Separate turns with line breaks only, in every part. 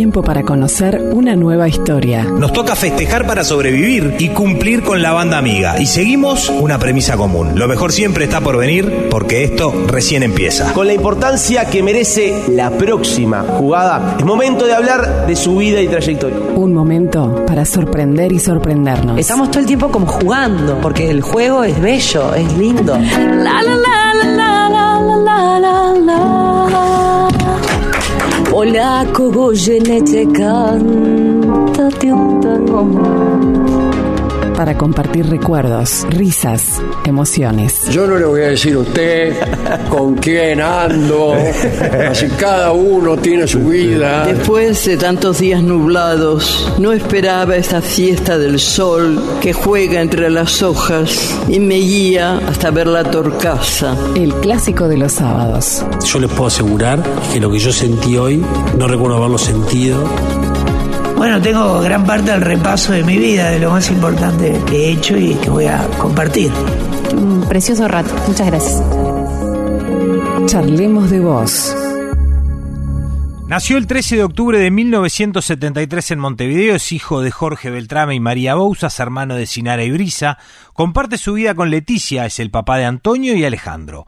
tiempo para conocer una nueva historia.
Nos toca festejar para sobrevivir y cumplir con la banda amiga. Y seguimos una premisa común. Lo mejor siempre está por venir porque esto recién empieza.
Con la importancia que merece la próxima jugada, es momento de hablar de su vida y trayectoria.
Un momento para sorprender y sorprendernos.
Estamos todo el tiempo como jugando, porque el juego es bello, es lindo. La, la, la, la, la, la, la, la, Polacco, gojenețe, cântă-te un tango
para compartir recuerdos, risas, emociones.
Yo no le voy a decir a usted con quién ando, así cada uno tiene su vida.
Después de tantos días nublados, no esperaba esta fiesta del sol que juega entre las hojas y me guía hasta ver la torcaza.
El clásico de los sábados.
Yo les puedo asegurar que lo que yo sentí hoy, no recuerdo haberlo sentido
bueno, tengo gran parte del repaso de mi vida, de lo más importante que he hecho y que voy a compartir.
Un precioso rato. Muchas gracias.
Charlemos de vos.
Nació el 13 de octubre de 1973 en Montevideo, es hijo de Jorge Beltrame y María Bouzas, hermano de Sinara y Brisa. Comparte su vida con Leticia, es el papá de Antonio y Alejandro.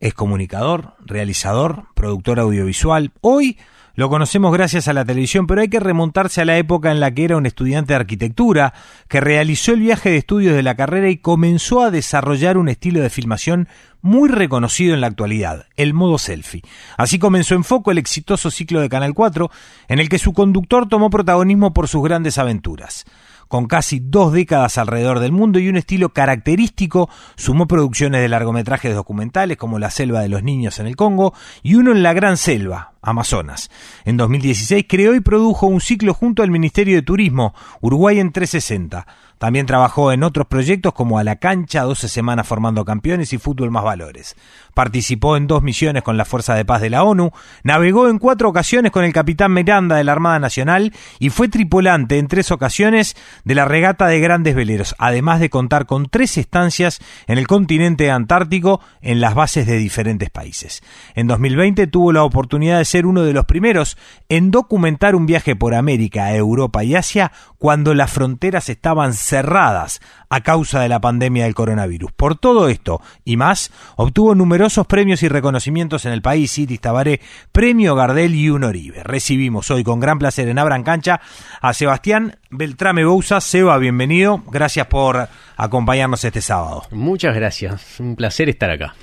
Es comunicador, realizador, productor audiovisual. Hoy lo conocemos gracias a la televisión, pero hay que remontarse a la época en la que era un estudiante de arquitectura, que realizó el viaje de estudios de la carrera y comenzó a desarrollar un estilo de filmación muy reconocido en la actualidad, el modo selfie. Así comenzó en foco el exitoso ciclo de Canal 4, en el que su conductor tomó protagonismo por sus grandes aventuras con casi dos décadas alrededor del mundo y un estilo característico, sumó producciones de largometrajes documentales como La selva de los niños en el Congo y uno en la Gran Selva, Amazonas. En 2016 creó y produjo un ciclo junto al Ministerio de Turismo, Uruguay en 360. También trabajó en otros proyectos como A la cancha, 12 semanas formando campeones y Fútbol más valores. Participó en dos misiones con la Fuerza de Paz de la ONU, navegó en cuatro ocasiones con el capitán Miranda de la Armada Nacional y fue tripulante en tres ocasiones de la regata de grandes veleros, además de contar con tres estancias en el continente antártico en las bases de diferentes países. En 2020 tuvo la oportunidad de ser uno de los primeros en documentar un viaje por América, Europa y Asia cuando las fronteras estaban cerradas a causa de la pandemia del coronavirus. Por todo esto y más, obtuvo numerosos premios y reconocimientos en el país, Citis Tabaré, Premio Gardel y un Oribe. Recibimos hoy con gran placer en Abran Cancha a Sebastián Beltrame Bouza. Seba, bienvenido. Gracias por acompañarnos este sábado.
Muchas gracias. Un placer estar acá.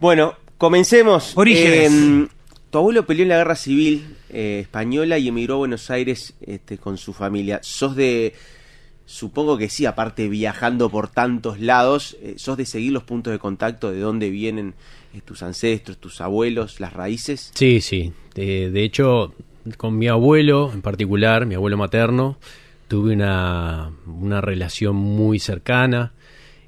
Bueno, comencemos.
Orígenes.
Eh, tu abuelo peleó en la guerra civil eh, española y emigró a Buenos Aires este, con su familia. ¿Sos de Supongo que sí, aparte viajando por tantos lados, eh, sos de seguir los puntos de contacto, de dónde vienen eh, tus ancestros, tus abuelos, las raíces.
Sí, sí. De, hecho, con mi abuelo en particular, mi abuelo materno, tuve una, una relación muy cercana.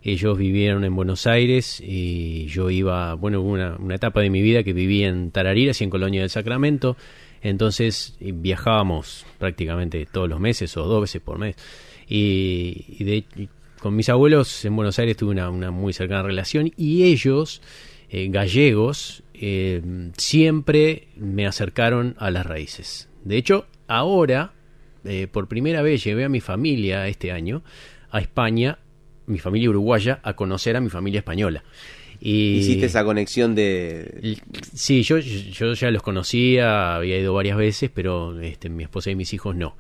Ellos vivieron en Buenos Aires y yo iba, bueno, una, una etapa de mi vida que viví en Tarariras y en Colonia del Sacramento. Entonces viajábamos prácticamente todos los meses o dos veces por mes. Y, de, con mis abuelos en Buenos Aires tuve una, muy cercana relación y ellos, eh, gallegos, eh, siempre me acercaron a las raíces. De hecho, ahora, eh, por primera vez llevé a mi familia este año a España, mi familia uruguaya, a conocer a mi familia española.
Y, ¿Hiciste esa conexión de...?
Sí, yo, yo ya los conocía, había ido varias veces, pero este, mi esposa y mis hijos no.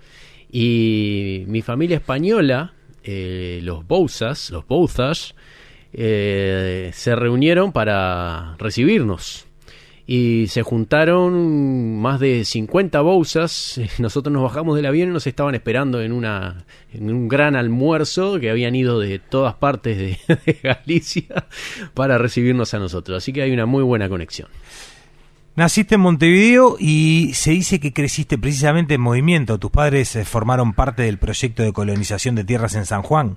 Y mi familia española, eh, los Bouzas, los Bouzas, eh, se reunieron para recibirnos. Y se juntaron más de 50 Bouzas. Nosotros nos bajamos del avión y nos estaban esperando en, una, en un gran almuerzo que habían ido de todas partes de Galicia para recibirnos a nosotros. Así que hay una muy buena conexión.
Naciste en Montevideo y se dice que creciste precisamente en movimiento. Tus padres eh, formaron parte del proyecto de colonización de tierras en San Juan.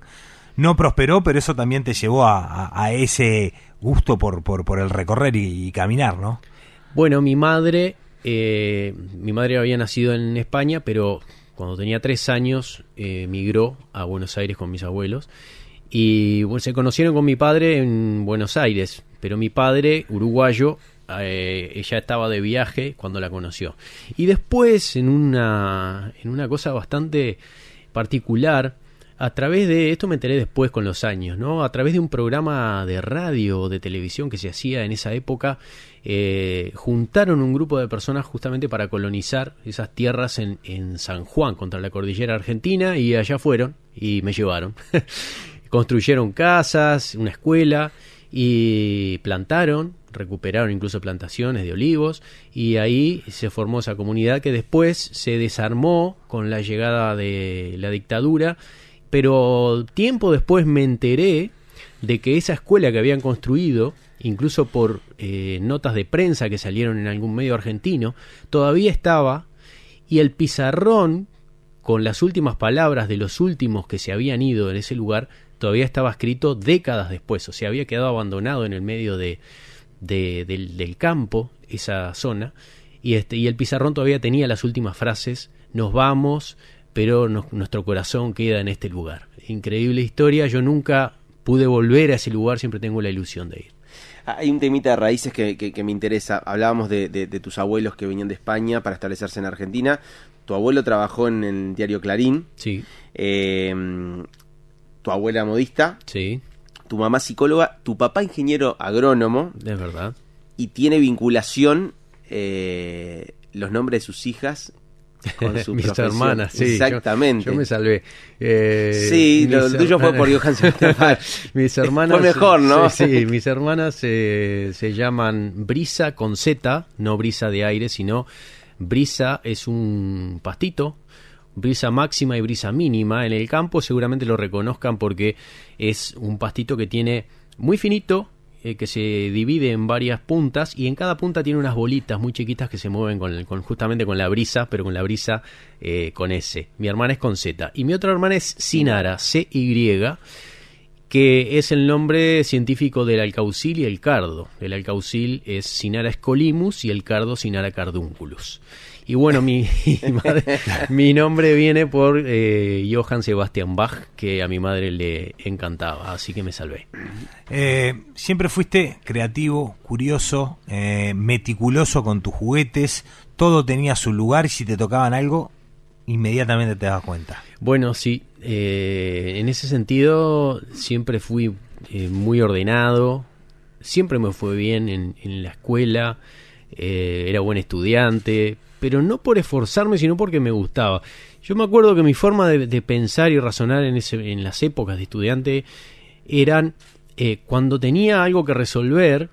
No prosperó, pero eso también te llevó a, ese gusto por, por, el recorrer y, caminar, ¿no?
Bueno, mi madre, eh, mi madre había nacido en España, pero cuando tenía tres años eh, migró a Buenos Aires con mis abuelos y se conocieron con mi padre en Buenos Aires, pero mi padre, uruguayo, eh, ella estaba de viaje cuando la conoció. Y después, en una, en una cosa bastante particular, a través de, esto me enteré después con los años, ¿no? A través de un programa de radio o de televisión que se hacía en esa época, eh, juntaron un grupo de personas justamente para colonizar esas tierras en, en San Juan, contra la cordillera argentina, y allá fueron y me llevaron. Construyeron casas, una escuela y plantaron, recuperaron incluso plantaciones de olivos y ahí se formó esa comunidad que después se desarmó con la llegada de la dictadura, pero tiempo después me enteré de que esa escuela que habían construido, incluso por eh, notas de prensa que salieron en algún medio argentino, todavía estaba y el pizarrón con las últimas palabras de los últimos que se habían ido en ese lugar todavía estaba escrito décadas después, o sea, había quedado abandonado en el medio de, del, del, campo, esa zona, y, este, y el pizarrón todavía tenía las últimas frases, nos vamos, pero nuestro corazón queda en este lugar. Increíble historia, yo nunca pude volver a ese lugar, siempre tengo la ilusión de ir.
Hay un temita de raíces que, que, me interesa. Hablábamos de, de, de, tus abuelos que venían de España para establecerse en Argentina. Tu abuelo trabajó en el diario Clarín.
Sí.
Eh, tu abuela modista.
Sí.
Tu mamá psicóloga. Tu papá ingeniero agrónomo.
Es verdad.
Y tiene vinculación eh, los nombres de sus hijas con su
mis hermanas, sí.
Exactamente.
Yo, yo me salvé. Eh,
sí, lo tuyo fue por Johann Sebastian
Mis hermanas.
Fue mejor, ¿no?
Sí, sí mis hermanas eh, se llaman Brisa con Z, no brisa de aire, sino Brisa es un pastito. Brisa máxima y brisa mínima. En el campo seguramente lo reconozcan porque es un pastito que tiene muy finito, eh, que se divide en varias puntas y en cada punta tiene unas bolitas muy chiquitas que se mueven con, justamente con la brisa, pero con la brisa eh, con S. Mi hermana es con Z y mi otra hermana es Sinara, C-Y, que es el nombre científico del alcaucil y el cardo. El alcaucil es Sinara scolimus y el cardo Sinara cardunculus. Y bueno, mi, madre, mi nombre viene por eh, Johann Sebastian Bach, que a mi madre le encantaba, así que me salvé.
Eh, siempre fuiste creativo, curioso, eh, meticuloso con tus juguetes, todo tenía su lugar y si te tocaban algo, inmediatamente te das cuenta.
Bueno, sí, eh, en ese sentido siempre fui eh, muy ordenado, siempre me fue bien en, en la escuela, eh, era buen estudiante, pero no por esforzarme, sino porque me gustaba. Yo me acuerdo que mi forma de, pensar y razonar en, ese, en las épocas de estudiante eran eh, cuando tenía algo que resolver,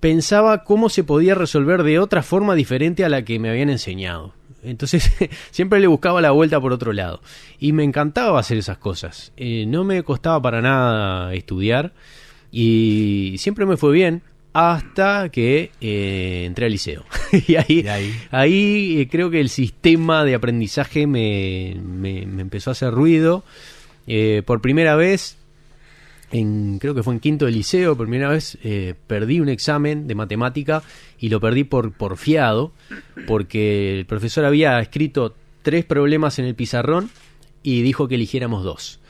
pensaba cómo se podía resolver de otra forma diferente a la que me habían enseñado. Entonces siempre le buscaba la vuelta por otro lado. Y me encantaba hacer esas cosas. Eh, no me costaba para nada estudiar y siempre me fue bien hasta que eh, entré al liceo. y ahí,
Y ahí.
ahí, eh, creo que el sistema de aprendizaje me, me- me empezó a hacer ruido. Eh, por primera vez, en, creo que fue en quinto de liceo, por primera vez eh, perdí un examen de matemática y lo perdí por porfiado, porque el profesor había escrito tres problemas en el pizarrón y dijo que eligiéramos dos.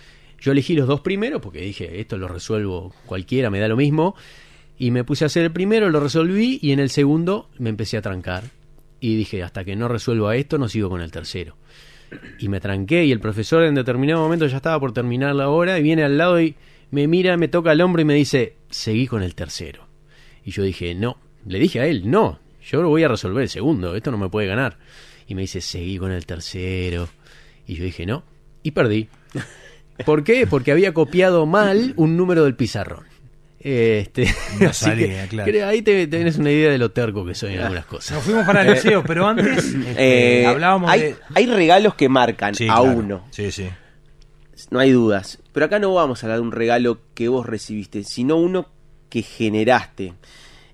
Yo elegí los dos primeros porque dije, esto lo resuelvo cualquiera, me da lo mismo. Y me puse a hacer el primero, lo resolví y en el segundo me empecé a trancar. Y dije, hasta que no resuelva esto, no sigo con el tercero. Y me tranqué y el profesor en determinado momento ya estaba por terminar la hora y viene al lado y me mira, me toca el hombro y me dice, seguí con el tercero. Y yo dije, no, le dije a él, no, yo lo voy a resolver el segundo, esto no me puede ganar. Y me dice, seguí con el tercero. Y yo dije, no, y perdí. ¿Por qué? Porque había copiado mal un número del pizarrón. Este,
No
así
salía,
que,
claro.
creo- ahí te, tenés una idea de lo terco que soy en algunas cosas.
Nos fuimos para el liceo, pero antes este,
Eh,
hablábamos
hay,
de...
hay regalos que marcan
Sí,
a
claro.
uno.
Sí, sí.
No hay dudas. Pero acá no vamos a hablar de un regalo que vos recibiste, sino uno que generaste.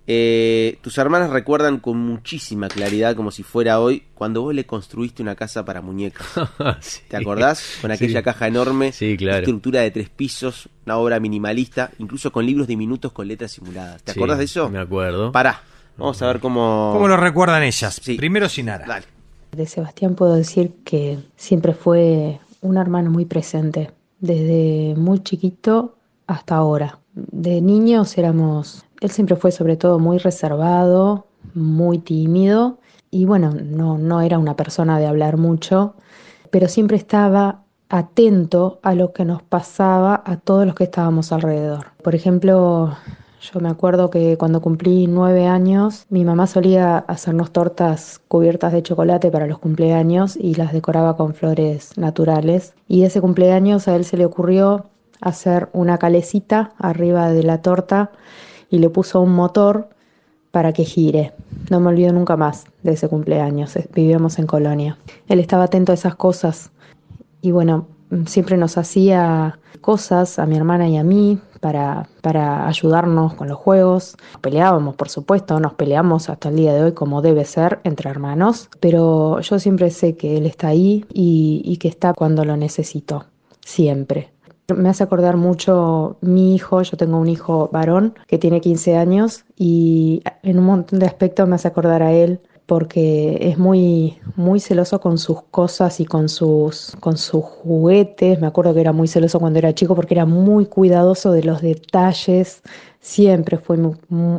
Eh, tus hermanas recuerdan con muchísima claridad, como si fuera hoy, cuando vos le construiste una casa para muñecas.
Sí.
¿Te acordás? Con aquella
Sí.
caja enorme,
Sí, claro.
estructura de tres pisos, una obra minimalista, incluso con libros diminutos con letras simuladas. ¿Te
Sí,
acordás de eso?
Me acuerdo.
Pará, vamos a ver cómo...
¿Cómo lo recuerdan ellas?
Sí.
Primero Sinara.
Dale.
De Sebastián puedo decir que siempre fue un hermano muy presente. Desde muy chiquito hasta ahora. De niños éramos, él siempre fue sobre todo muy reservado, muy tímido y bueno, no, no era una persona de hablar mucho, pero siempre estaba atento a lo que nos pasaba a todos los que estábamos alrededor. Por ejemplo, yo me acuerdo que cuando cumplí nueve años, mi mamá solía hacernos tortas cubiertas de chocolate para los cumpleaños y las decoraba con flores naturales. Y ese cumpleaños a él se le ocurrió hacer una calecita arriba de la torta y le puso un motor para que gire. No me olvido nunca más de ese cumpleaños. Vivíamos en Colonia. Él estaba atento a esas cosas y bueno, siempre nos hacía cosas a mi hermana y a mí para, para ayudarnos con los juegos. peleábamos, por supuesto, nos peleamos hasta el día de hoy como debe ser entre hermanos, pero yo siempre sé que él está ahí y que está cuando lo necesito, siempre. Me hace acordar mucho mi hijo, yo tengo un hijo varón que tiene 15 años y en un montón de aspectos me hace acordar a él porque es muy, muy celoso con sus cosas y con sus, con sus juguetes. Me acuerdo que era muy celoso cuando era chico porque era muy cuidadoso de los detalles. Siempre fue,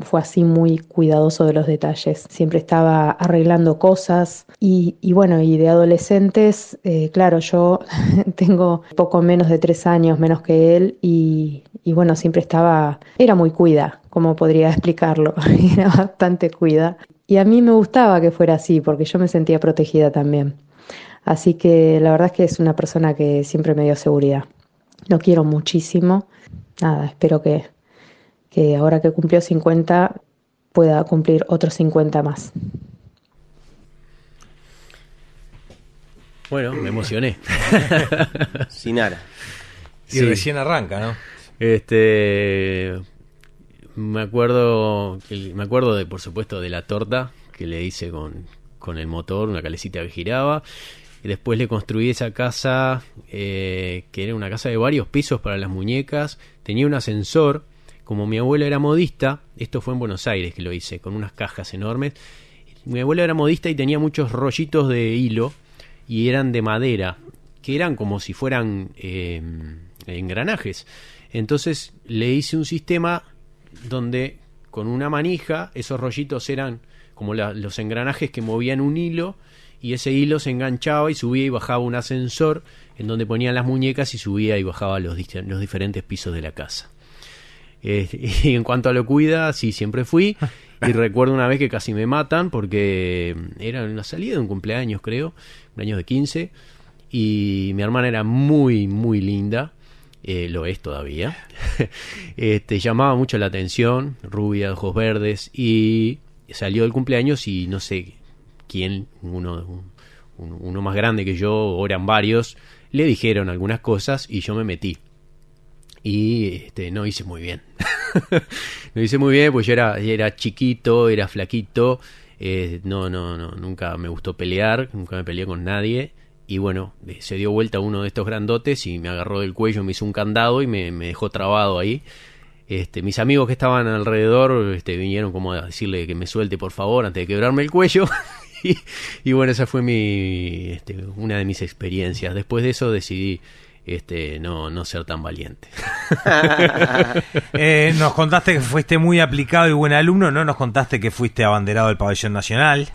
fue así muy cuidadoso de los detalles. Siempre estaba arreglando cosas. Y, bueno, y de adolescentes, eh, claro, yo tengo poco menos de tres años menos que él y, y bueno, siempre estaba, era muy cuida, como podría explicarlo, era bastante cuida. Y a mí me gustaba que fuera así, porque yo me sentía protegida también. Así que la verdad es que es una persona que siempre me dio seguridad. Lo quiero muchísimo. Nada, espero que, que ahora que cumplió 50 pueda cumplir otros 50 más.
Bueno, me emocioné.
Sinara.
Y recién arranca, ¿no?
Este, me acuerdo, me acuerdo de, por supuesto, de la torta que le hice con, con el motor, una calecita que giraba. Y después le construí esa casa, eh, que era una casa de varios pisos para las muñecas. Tenía un ascensor. Como mi abuelo era modista, esto fue en Buenos Aires que lo hice, con unas cajas enormes. Mi abuelo era modista y tenía muchos rollitos de hilo y eran de madera, que eran como si fueran eh, engranajes. Entonces le hice un sistema donde con una manija esos rollitos eran como los engranajes que movían un hilo y ese hilo se enganchaba y subía y bajaba un ascensor en donde ponían las muñecas y subía y bajaba los, los diferentes pisos de la casa. y en cuanto a lo cuida, sí, siempre fui. Y recuerdo una vez que casi me matan porque era una salida de un cumpleaños, creo, un año de 15. Y mi hermana era muy, muy linda. Eh, lo es todavía, este, llamaba mucho la atención, rubia, ojos verdes, y salió del cumpleaños y no sé quién, uno, uno más grande que yo, o eran varios, le dijeron algunas cosas y yo me metí. Y este, no hice muy bien. no hice muy bien, pues yo era, era chiquito, era flaquito, eh, no, no, no, nunca me gustó pelear, nunca me peleé con nadie y bueno, eh, se dio vuelta uno de estos grandotes y me agarró del cuello, me hizo un candado y me, dejó trabado ahí. Este, mis amigos que estaban alrededor este, vinieron como a decirle que me suelte por favor antes de quebrarme el cuello. y, bueno, esa fue mi, este, una de mis experiencias. Después de eso decidí este, no, no ser tan valiente.
Eh, nos contaste que fuiste muy aplicado y buen alumno, no nos contaste que fuiste abanderado del pabellón nacional,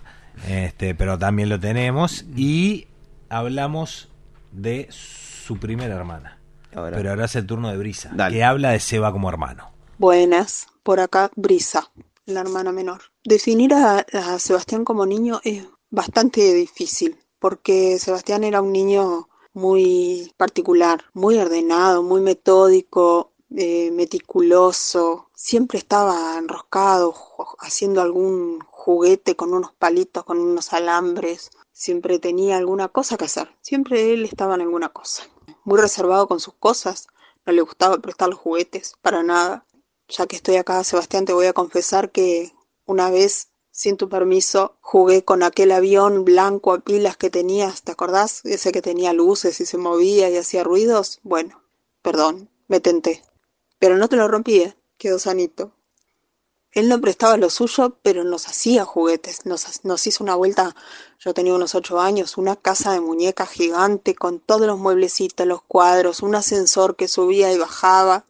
este, pero también lo tenemos. Y hablamos de su primera hermana. Pero ahora es el turno de Brisa, que habla de Seba como hermano.
Buenas, por acá Brisa, la hermana menor. Definir a, Sebastián como niño es bastante difícil, porque Sebastián era un niño muy particular, muy ordenado, muy metódico, eh, meticuloso, siempre estaba enroscado haciendo algún juguete con unos palitos, con unos alambres, Siempre tenía alguna cosa que hacer. Siempre él estaba en alguna cosa. Muy reservado con sus cosas. No le gustaba prestar los juguetes, para nada. Ya que estoy acá, Sebastián, te voy a confesar que una vez, sin tu permiso, jugué con aquel avión blanco a pilas que tenías, ¿te acordás? Ese que tenía luces y se movía y hacía ruidos. Bueno, perdón, me tenté. Pero no te lo rompí, ¿eh? Quedó sanito. Él no prestaba lo suyo, pero nos hacía juguetes. Nos, nos, hizo una vuelta, yo tenía unos ocho años, una casa de muñecas gigante con todos los mueblecitos, los cuadros, un ascensor que subía y bajaba,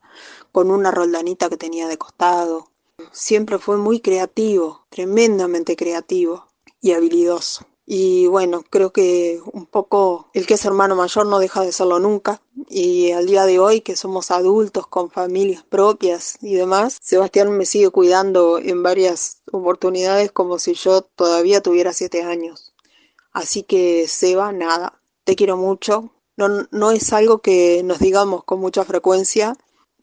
con una roldanita que tenía de costado. Siempre fue muy creativo, tremendamente creativo y habilidoso. Y bueno, creo que un poco el que es hermano mayor no deja de serlo nunca. Y al día de hoy, que somos adultos con familias propias y demás, Sebastián me sigue cuidando en varias oportunidades como si yo todavía tuviera siete años. Así que Seba, nada, te quiero mucho. No, no es algo que nos digamos con mucha frecuencia.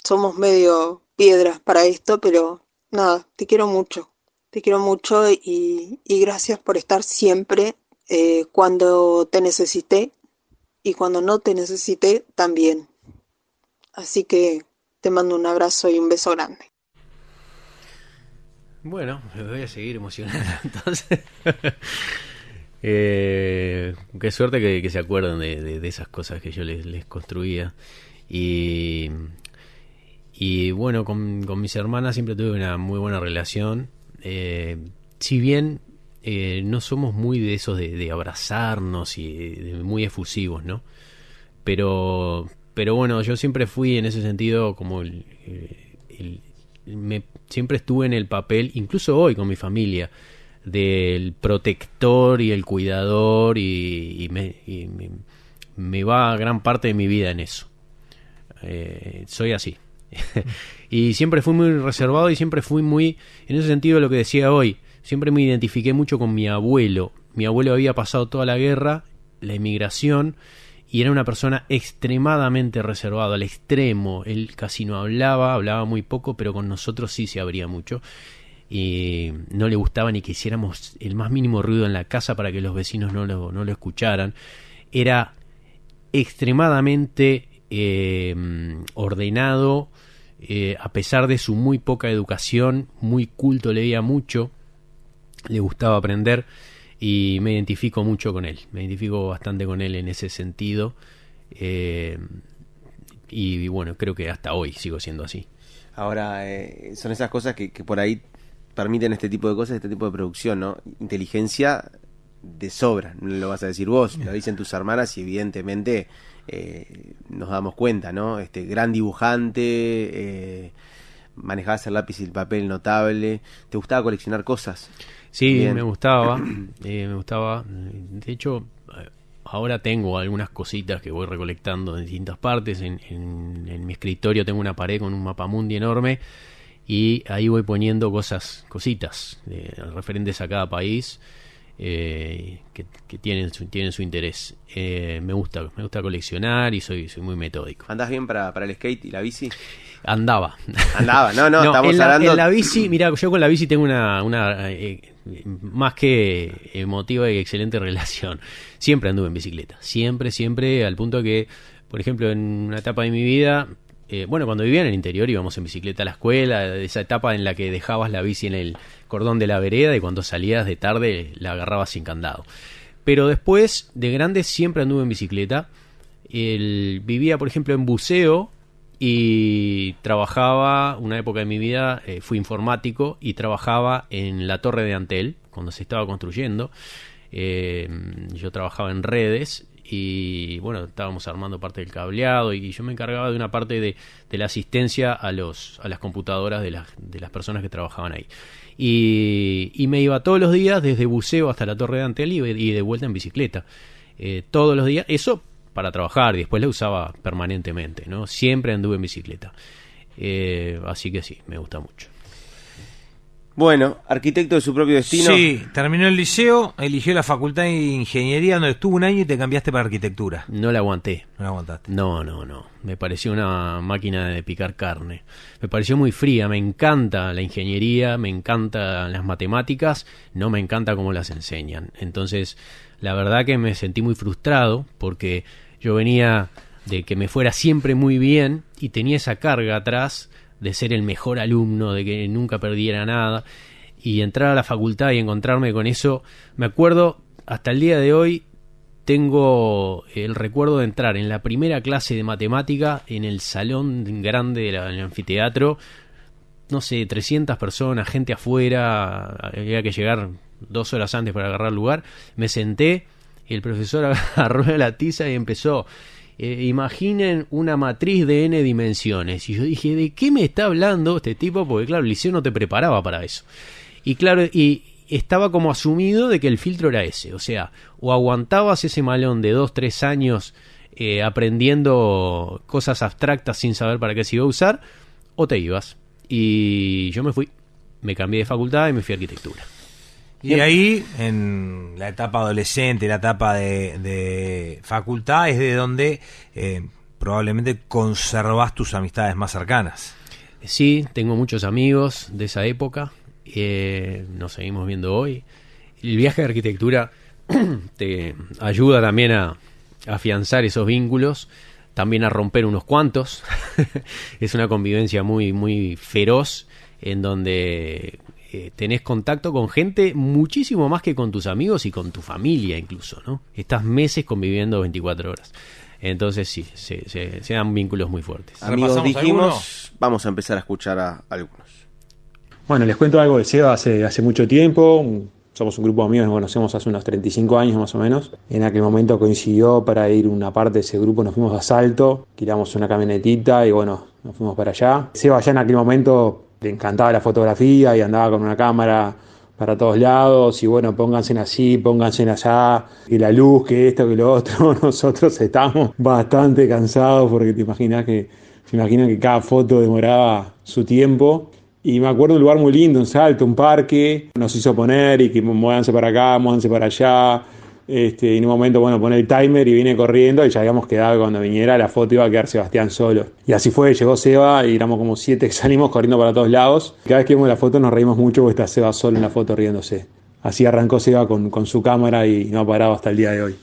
Somos medio piedras para esto, pero nada, te quiero mucho. Te quiero mucho y, gracias por estar siempre eh, cuando te necesité y cuando no te necesité también. Así que te mando un abrazo y un beso grande.
Bueno, me voy a seguir emocionando entonces. eh, qué suerte que, se acuerdan de, esas cosas que yo les, les construía. Y, y bueno, con, con, mis hermanas siempre tuve una muy buena relación. Eh, si bien eh, no somos muy de esos de, abrazarnos y de, muy efusivos, ¿no? Pero, pero bueno, yo siempre fui en ese sentido como el, me, siempre estuve en el papel, incluso hoy con mi familia, del protector y el cuidador y, y, me, y me, va gran parte de mi vida en eso. Eh, soy así. y siempre fui muy reservado y siempre fui muy, en ese sentido, lo que decía hoy, siempre me identifiqué mucho con mi abuelo. Mi abuelo había pasado toda la guerra, la emigración, y era una persona extremadamente reservada, al extremo. Él casi no hablaba, hablaba muy poco, pero con nosotros sí se abría mucho. Y no le gustaba ni que hiciéramos el más mínimo ruido en la casa para que los vecinos no lo, no lo escucharan. Era extremadamente eh, ordenado, eh, a pesar de su muy poca educación, muy culto, leía mucho, le gustaba aprender y me identifico mucho con él, me identifico bastante con él en ese sentido eh, y bueno, creo que hasta hoy sigo siendo así.
Ahora, eh, son esas cosas que, que, por ahí permiten este tipo de cosas, este tipo de producción, ¿no? Inteligencia de sobra, no lo vas a decir vos, lo dicen tus hermanas y evidentemente eh, nos damos cuenta, ¿no? Este gran dibujante, eh, manejabas el lápiz y el papel notable, ¿te gustaba coleccionar cosas?
Sí, Bien. me gustaba, eh, me gustaba. De hecho, ahora tengo algunas cositas que voy recolectando en distintas partes. En, en, en mi escritorio tengo una pared con un mapa mundi enorme y ahí voy poniendo cosas, cositas eh, referentes a cada país. Eh, que, que, tienen su, tienen su interés. Eh, me gusta me gusta coleccionar y soy soy muy metódico.
¿Andás bien para, para el skate y la bici?
Andaba.
Andaba, no, no, no estamos
en la,
hablando...
En la bici, mira, yo con la bici tengo una, una eh, más que emotiva y excelente relación. Siempre anduve en bicicleta, siempre, siempre, al punto que, por ejemplo, en una etapa de mi vida eh, bueno, cuando vivía en el interior íbamos en bicicleta a la escuela, esa etapa en la que dejabas la bici en el cordón de la vereda y cuando salías de tarde la agarrabas sin candado. Pero después, de grande, siempre anduve en bicicleta. Vivía, por ejemplo, en buceo y trabajaba, una época de mi vida, eh, fui informático y trabajaba en la torre de Antel, cuando se estaba construyendo. Eh, yo trabajaba en redes y bueno, estábamos armando parte del cableado y yo me encargaba de una parte de, de la asistencia a, los, a las computadoras de, las de las personas que trabajaban ahí. Y, y, me iba todos los días desde buceo hasta la torre de Antel y, de vuelta en bicicleta. Eh, todos los días, eso para trabajar y después la usaba permanentemente, ¿no? Siempre anduve en bicicleta. Eh, así que sí, me gusta mucho.
Bueno, arquitecto de su propio destino.
Sí, terminó el liceo, eligió la facultad de ingeniería donde estuvo un año y te cambiaste para arquitectura.
No la aguanté.
No la aguantaste.
No, no, no. Me pareció una máquina de picar carne. Me pareció muy fría. Me encanta la ingeniería, me encantan las matemáticas, no me encanta cómo las enseñan. Entonces, la verdad que me sentí muy frustrado porque yo venía de que me fuera siempre muy bien y tenía esa carga atrás de ser el mejor alumno, de que nunca perdiera nada, y entrar a la facultad y encontrarme con eso, me acuerdo, hasta el día de hoy, tengo el recuerdo de entrar en la primera clase de matemática en el salón grande del anfiteatro, no sé, 300 personas, gente afuera, había que llegar dos horas antes para agarrar lugar, me senté, y el profesor agarró la tiza y empezó eh, imaginen una matriz de n dimensiones. Y yo dije, ¿de qué me está hablando este tipo? Porque claro, el liceo no te preparaba para eso. Y claro, y estaba como asumido de que el filtro era ese. O sea, o aguantabas ese malón de dos, tres años eh, aprendiendo cosas abstractas sin saber para qué se iba a usar, o te ibas. Y yo me fui, me cambié de facultad y me fui a arquitectura.
Y ahí, en la etapa adolescente, la etapa de, de facultad, es de donde eh, probablemente conservas tus amistades más cercanas.
Sí, tengo muchos amigos de esa época, eh, nos seguimos viendo hoy. El viaje de arquitectura te ayuda también a afianzar esos vínculos, también a romper unos cuantos. es una convivencia muy, muy feroz en donde eh, tenés contacto con gente muchísimo más que con tus amigos y con tu familia incluso, ¿no? Estás meses conviviendo 24 horas. Entonces sí, se, se, se dan vínculos muy fuertes.
Amigos, dijimos, vamos a empezar a escuchar a algunos.
Bueno, les cuento algo de Seba hace, hace mucho tiempo. Somos un grupo de amigos, nos conocemos hace unos 35 años más o menos. En aquel momento coincidió para ir una parte de ese grupo, nos fuimos a Salto, tiramos una camionetita y bueno, nos fuimos para allá. Seba ya en aquel momento le encantaba la fotografía y andaba con una cámara para todos lados y bueno, pónganse así, pónganse allá, que la luz, que esto, que lo otro. Nosotros estamos bastante cansados porque te imaginas que, se imaginan que cada foto demoraba su tiempo. Y me acuerdo de un lugar muy lindo, un salto, un parque, nos hizo poner y que muévanse para acá, muévanse para allá. Este, en un momento, bueno, pone el timer y viene corriendo y ya habíamos quedado que cuando viniera la foto iba a quedar Sebastián solo. Y así fue, llegó Seba y éramos como siete que salimos corriendo para todos lados. Cada vez que vemos la foto nos reímos mucho porque está Seba solo en la foto riéndose. Así arrancó Seba con, con su cámara y no ha parado hasta el día de hoy.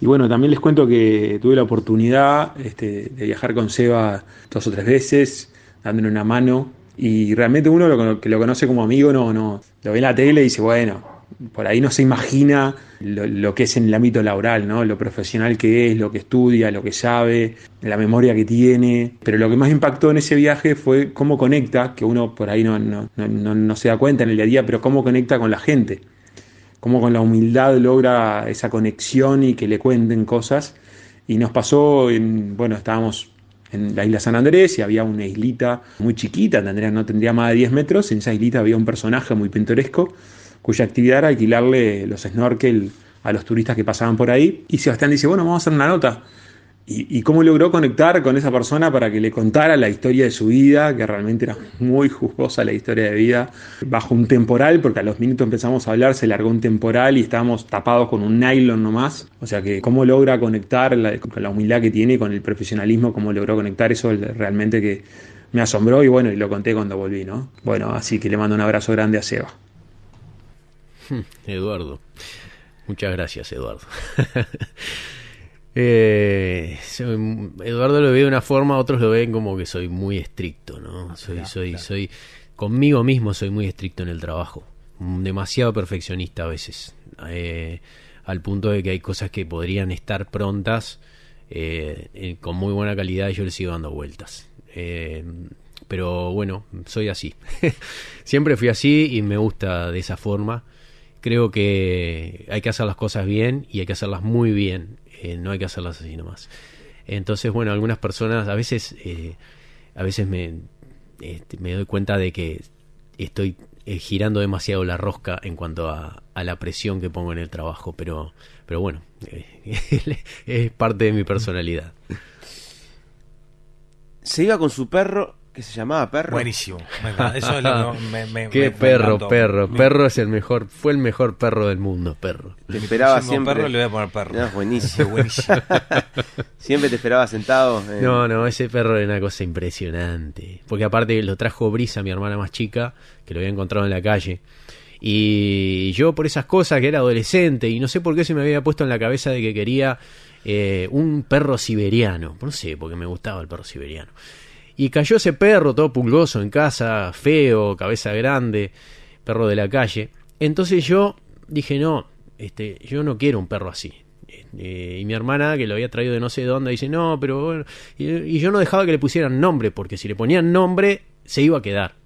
Y bueno, también les cuento que tuve la oportunidad este, de viajar con Seba dos o tres veces, dándole una mano. Y realmente uno lo, que lo conoce como amigo no, no lo ve en la tele y dice, bueno, por ahí no se imagina lo, que es en el ámbito laboral, ¿no? Lo profesional que es, lo que estudia, lo que sabe, la memoria que tiene. Pero lo que más impactó en ese viaje fue cómo conecta, que uno por ahí no, no, no, no se da cuenta en el día a día, pero cómo conecta con la gente. Cómo con la humildad logra esa conexión y que le cuenten cosas. Y nos pasó, en, bueno, estábamos en la isla San Andrés y había una islita muy chiquita, tendría, no tendría más de 10 metros. En esa islita había un personaje muy pintoresco cuya actividad era alquilarle los snorkel a los turistas que pasaban por ahí. Y Sebastián dice, bueno, vamos a hacer una nota. Y, cómo logró conectar con esa persona para que le contara la historia de su vida, que realmente era muy jugosa la historia de vida, bajo un temporal, porque a los minutos empezamos a hablar, se largó un temporal y estábamos tapados con un nylon nomás. O sea que cómo logra conectar con la humildad que tiene, con el profesionalismo, cómo logró conectar eso realmente que me asombró y bueno, y lo conté cuando volví, ¿no? Bueno, así que le mando un abrazo grande a Seba.
Eduardo. Muchas gracias, Eduardo. eh, soy, Eduardo lo ve de una forma, otros lo ven como que soy muy estricto, ¿no? Soy, claro, soy, claro. soy, conmigo mismo soy muy estricto en el trabajo. Demasiado perfeccionista a veces. Eh, al punto de que hay cosas que podrían estar prontas eh, con muy buena calidad y yo le sigo dando vueltas. Pero bueno, soy así. Siempre fui así y me gusta de esa forma creo que hay que hacer las cosas bien y hay que hacerlas muy bien, eh, no hay que hacerlas así nomás. Entonces, bueno, algunas personas, a veces, eh, a veces me, eh, me doy cuenta de que estoy eh, girando demasiado la rosca en cuanto a, a, la presión que pongo en el trabajo, pero, pero bueno, es parte de mi personalidad.
Se iba con su perro que se llamaba Perro.
Buenísimo. Eso es lo que me, me,
Qué
me,
perro, perro. Perro es el mejor, fue el mejor perro del mundo, perro.
Te esperaba siempre.
perro le voy a poner perro.
No, buenísimo. buenísimo. siempre te esperaba sentado.
En... No, no, ese perro era una cosa impresionante. Porque aparte lo trajo Brisa, mi hermana más chica, que lo había encontrado en la calle. Y yo por esas cosas que era adolescente y no sé por qué se me había puesto en la cabeza de que quería eh, un perro siberiano. No sé, porque me gustaba el perro siberiano. Y cayó ese perro todo pulgoso en casa, feo, cabeza grande, perro de la calle. Entonces yo dije, no, este, yo no quiero un perro así. Eh, y mi hermana, que lo había traído de no sé dónde, dice, no, pero bueno. Y, y, yo no dejaba que le pusieran nombre, porque si le ponían nombre, se iba a quedar.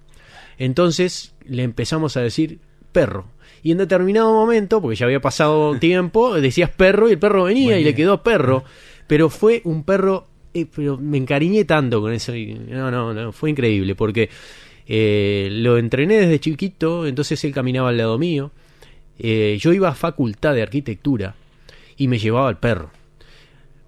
Entonces le empezamos a decir perro. Y en determinado momento, porque ya había pasado tiempo, decías perro y el perro venía bueno. y le quedó perro. Pero fue un perro, eh, pero me encariñé tanto con eso. y no, no, no, fue increíble porque eh, lo entrené desde chiquito, entonces él caminaba al lado mío. Eh, yo iba a facultad de arquitectura y me llevaba al perro.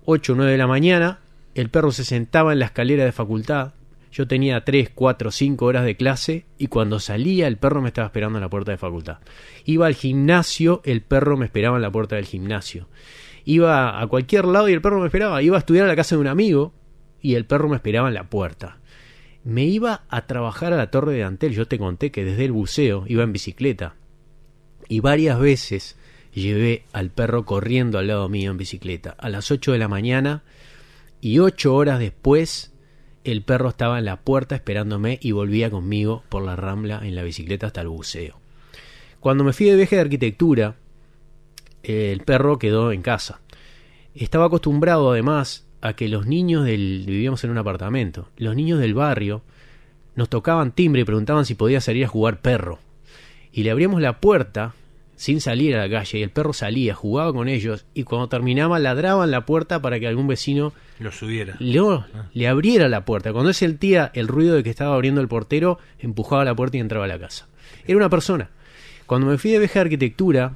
8 o 9 de la mañana, el perro se sentaba en la escalera de facultad. Yo tenía 3, 4, 5 horas de clase y cuando salía el perro me estaba esperando en la puerta de facultad. Iba al gimnasio, el perro me esperaba en la puerta del gimnasio. Iba a cualquier lado y el perro me esperaba. Iba a estudiar a la casa de un amigo y el perro me esperaba en la puerta. Me iba a trabajar a la torre de Antel. Yo te conté que desde el buceo iba en bicicleta. Y varias veces llevé al perro corriendo al lado mío en bicicleta. A las 8 de la mañana y 8 horas después el perro estaba en la puerta esperándome y volvía conmigo por la rambla en la bicicleta hasta el buceo. Cuando me fui de viaje de arquitectura, el perro quedó en casa. Estaba acostumbrado además a que los niños del vivíamos en un apartamento. Los niños del barrio nos tocaban timbre y preguntaban si podía salir a jugar perro. Y le abríamos la puerta sin salir a la calle y el perro salía, jugaba con ellos y cuando terminaba ladraban la puerta para que algún vecino
Lo subiera.
le, le abriera la puerta. Cuando él sentía el ruido de que estaba abriendo el portero, empujaba la puerta y entraba a la casa. Era una persona. Cuando me fui de viaje de arquitectura,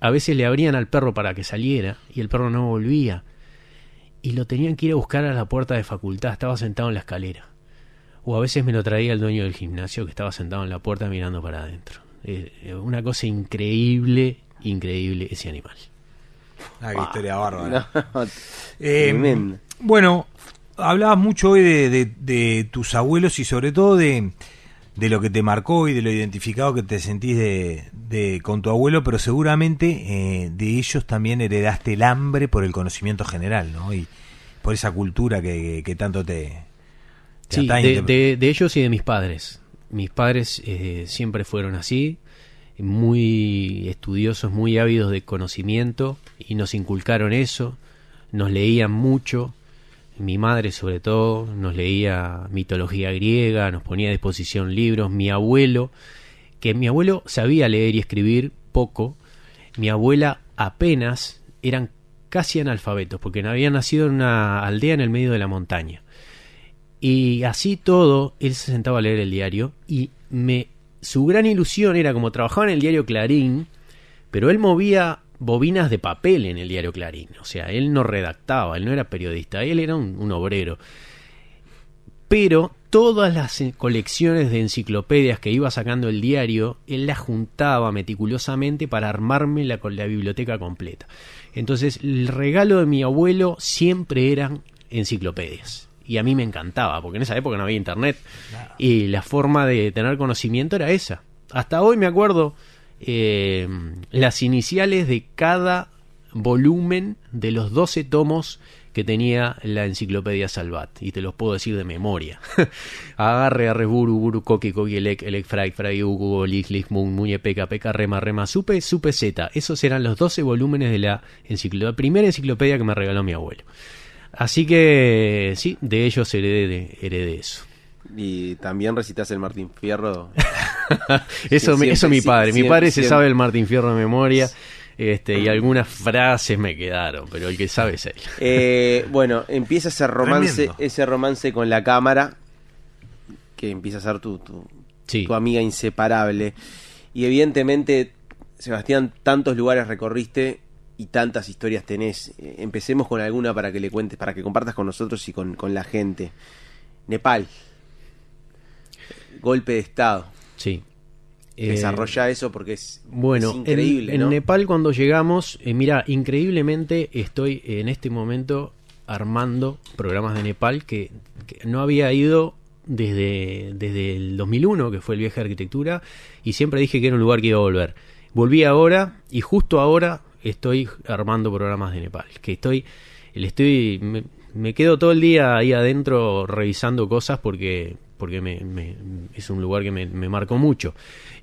a veces le abrían al perro para que saliera y el perro no volvía. Y lo tenían que ir a buscar a la puerta de facultad, estaba sentado en la escalera. O a veces me lo traía el dueño del gimnasio que estaba sentado en la puerta mirando para adentro. Eh, una cosa increíble, increíble ese animal.
Ah, qué historia bárbara.
No,
Eh,
tremendo.
bueno, hablabas mucho hoy de, de- de tus abuelos y sobre todo de, de lo que te marcó y de lo identificado que te sentís de, de- con tu abuelo, pero seguramente eh, de ellos también heredaste el hambre por el conocimiento general, ¿no? Y por esa cultura que, que tanto te, te
Sí, de- de ellos y de mis padres. Mis padres eh, siempre fueron así, muy estudiosos, muy ávidos de conocimiento y nos inculcaron eso, nos leían mucho, mi madre sobre todo nos leía mitología griega, nos ponía a disposición libros, mi abuelo, que mi abuelo sabía leer y escribir poco, mi abuela apenas eran casi analfabetos porque habían nacido en una aldea en el medio de la montaña. Y así todo, él se sentaba a leer el diario y me su gran ilusión era como trabajaba en el diario Clarín, pero él movía bobinas de papel en el diario Clarín. O sea, él no redactaba, él no era periodista, él era un, un obrero. Pero todas las eh, colecciones de enciclopedias que iba sacando el diario, él las juntaba meticulosamente para armarme la biblioteca completa. Entonces, el regalo de mi abuelo siempre eran enciclopedias. Y a mí me encantaba, porque en esa época no había internet. Y la forma de tener conocimiento era esa. Hasta hoy me acuerdo eh, las iniciales de cada volumen de los 12 tomos que tenía la enciclopedia Salvat. Y te los puedo decir de memoria. Agarre, arre, buru, buru, coqui, coqui, elec, elec, fray, fray, ugu, lich, lich, mun, muñe, peca, peca, rema, rema, supe, supe, zeta. Esos eran los 12 volúmenes de la, primera enciclopedia que me regaló mi abuelo. Así que sí, de ellos heredé, heredé eso.
Y también recitas el Martín Fierro.
Eso, mi- eso
siempre,
mi padre. mi
siempre,
padre se
siempre.
sabe el Martín Fierro de memoria. Este, y algunas frases me quedaron, pero el que sabe es él.
Eh, bueno, empieza ese romance, ese romance con la cámara, que empieza a ser tu, tu, tu amiga inseparable. Y evidentemente, Sebastián, tantos lugares recorriste y tantas historias tenés. Eh, empecemos con alguna para que le cuentes, para que compartas con nosotros y con, con la gente. Nepal. Golpe de Estado.
Sí. Eh,
Desarrolla eso porque es,
Bueno,
es increíble,
en, en
¿no?
Nepal cuando llegamos, eh, mira, increíblemente estoy en este momento armando programas de Nepal que, que no había ido desde, desde el 2001, que fue el viaje de arquitectura, y siempre dije que era un lugar que iba a volver. Volví ahora y justo ahora estoy armando programas de Nepal, que estoy, le estoy, me, me quedo todo el día ahí adentro revisando cosas porque, porque me, me- es un lugar que me, me marcó mucho.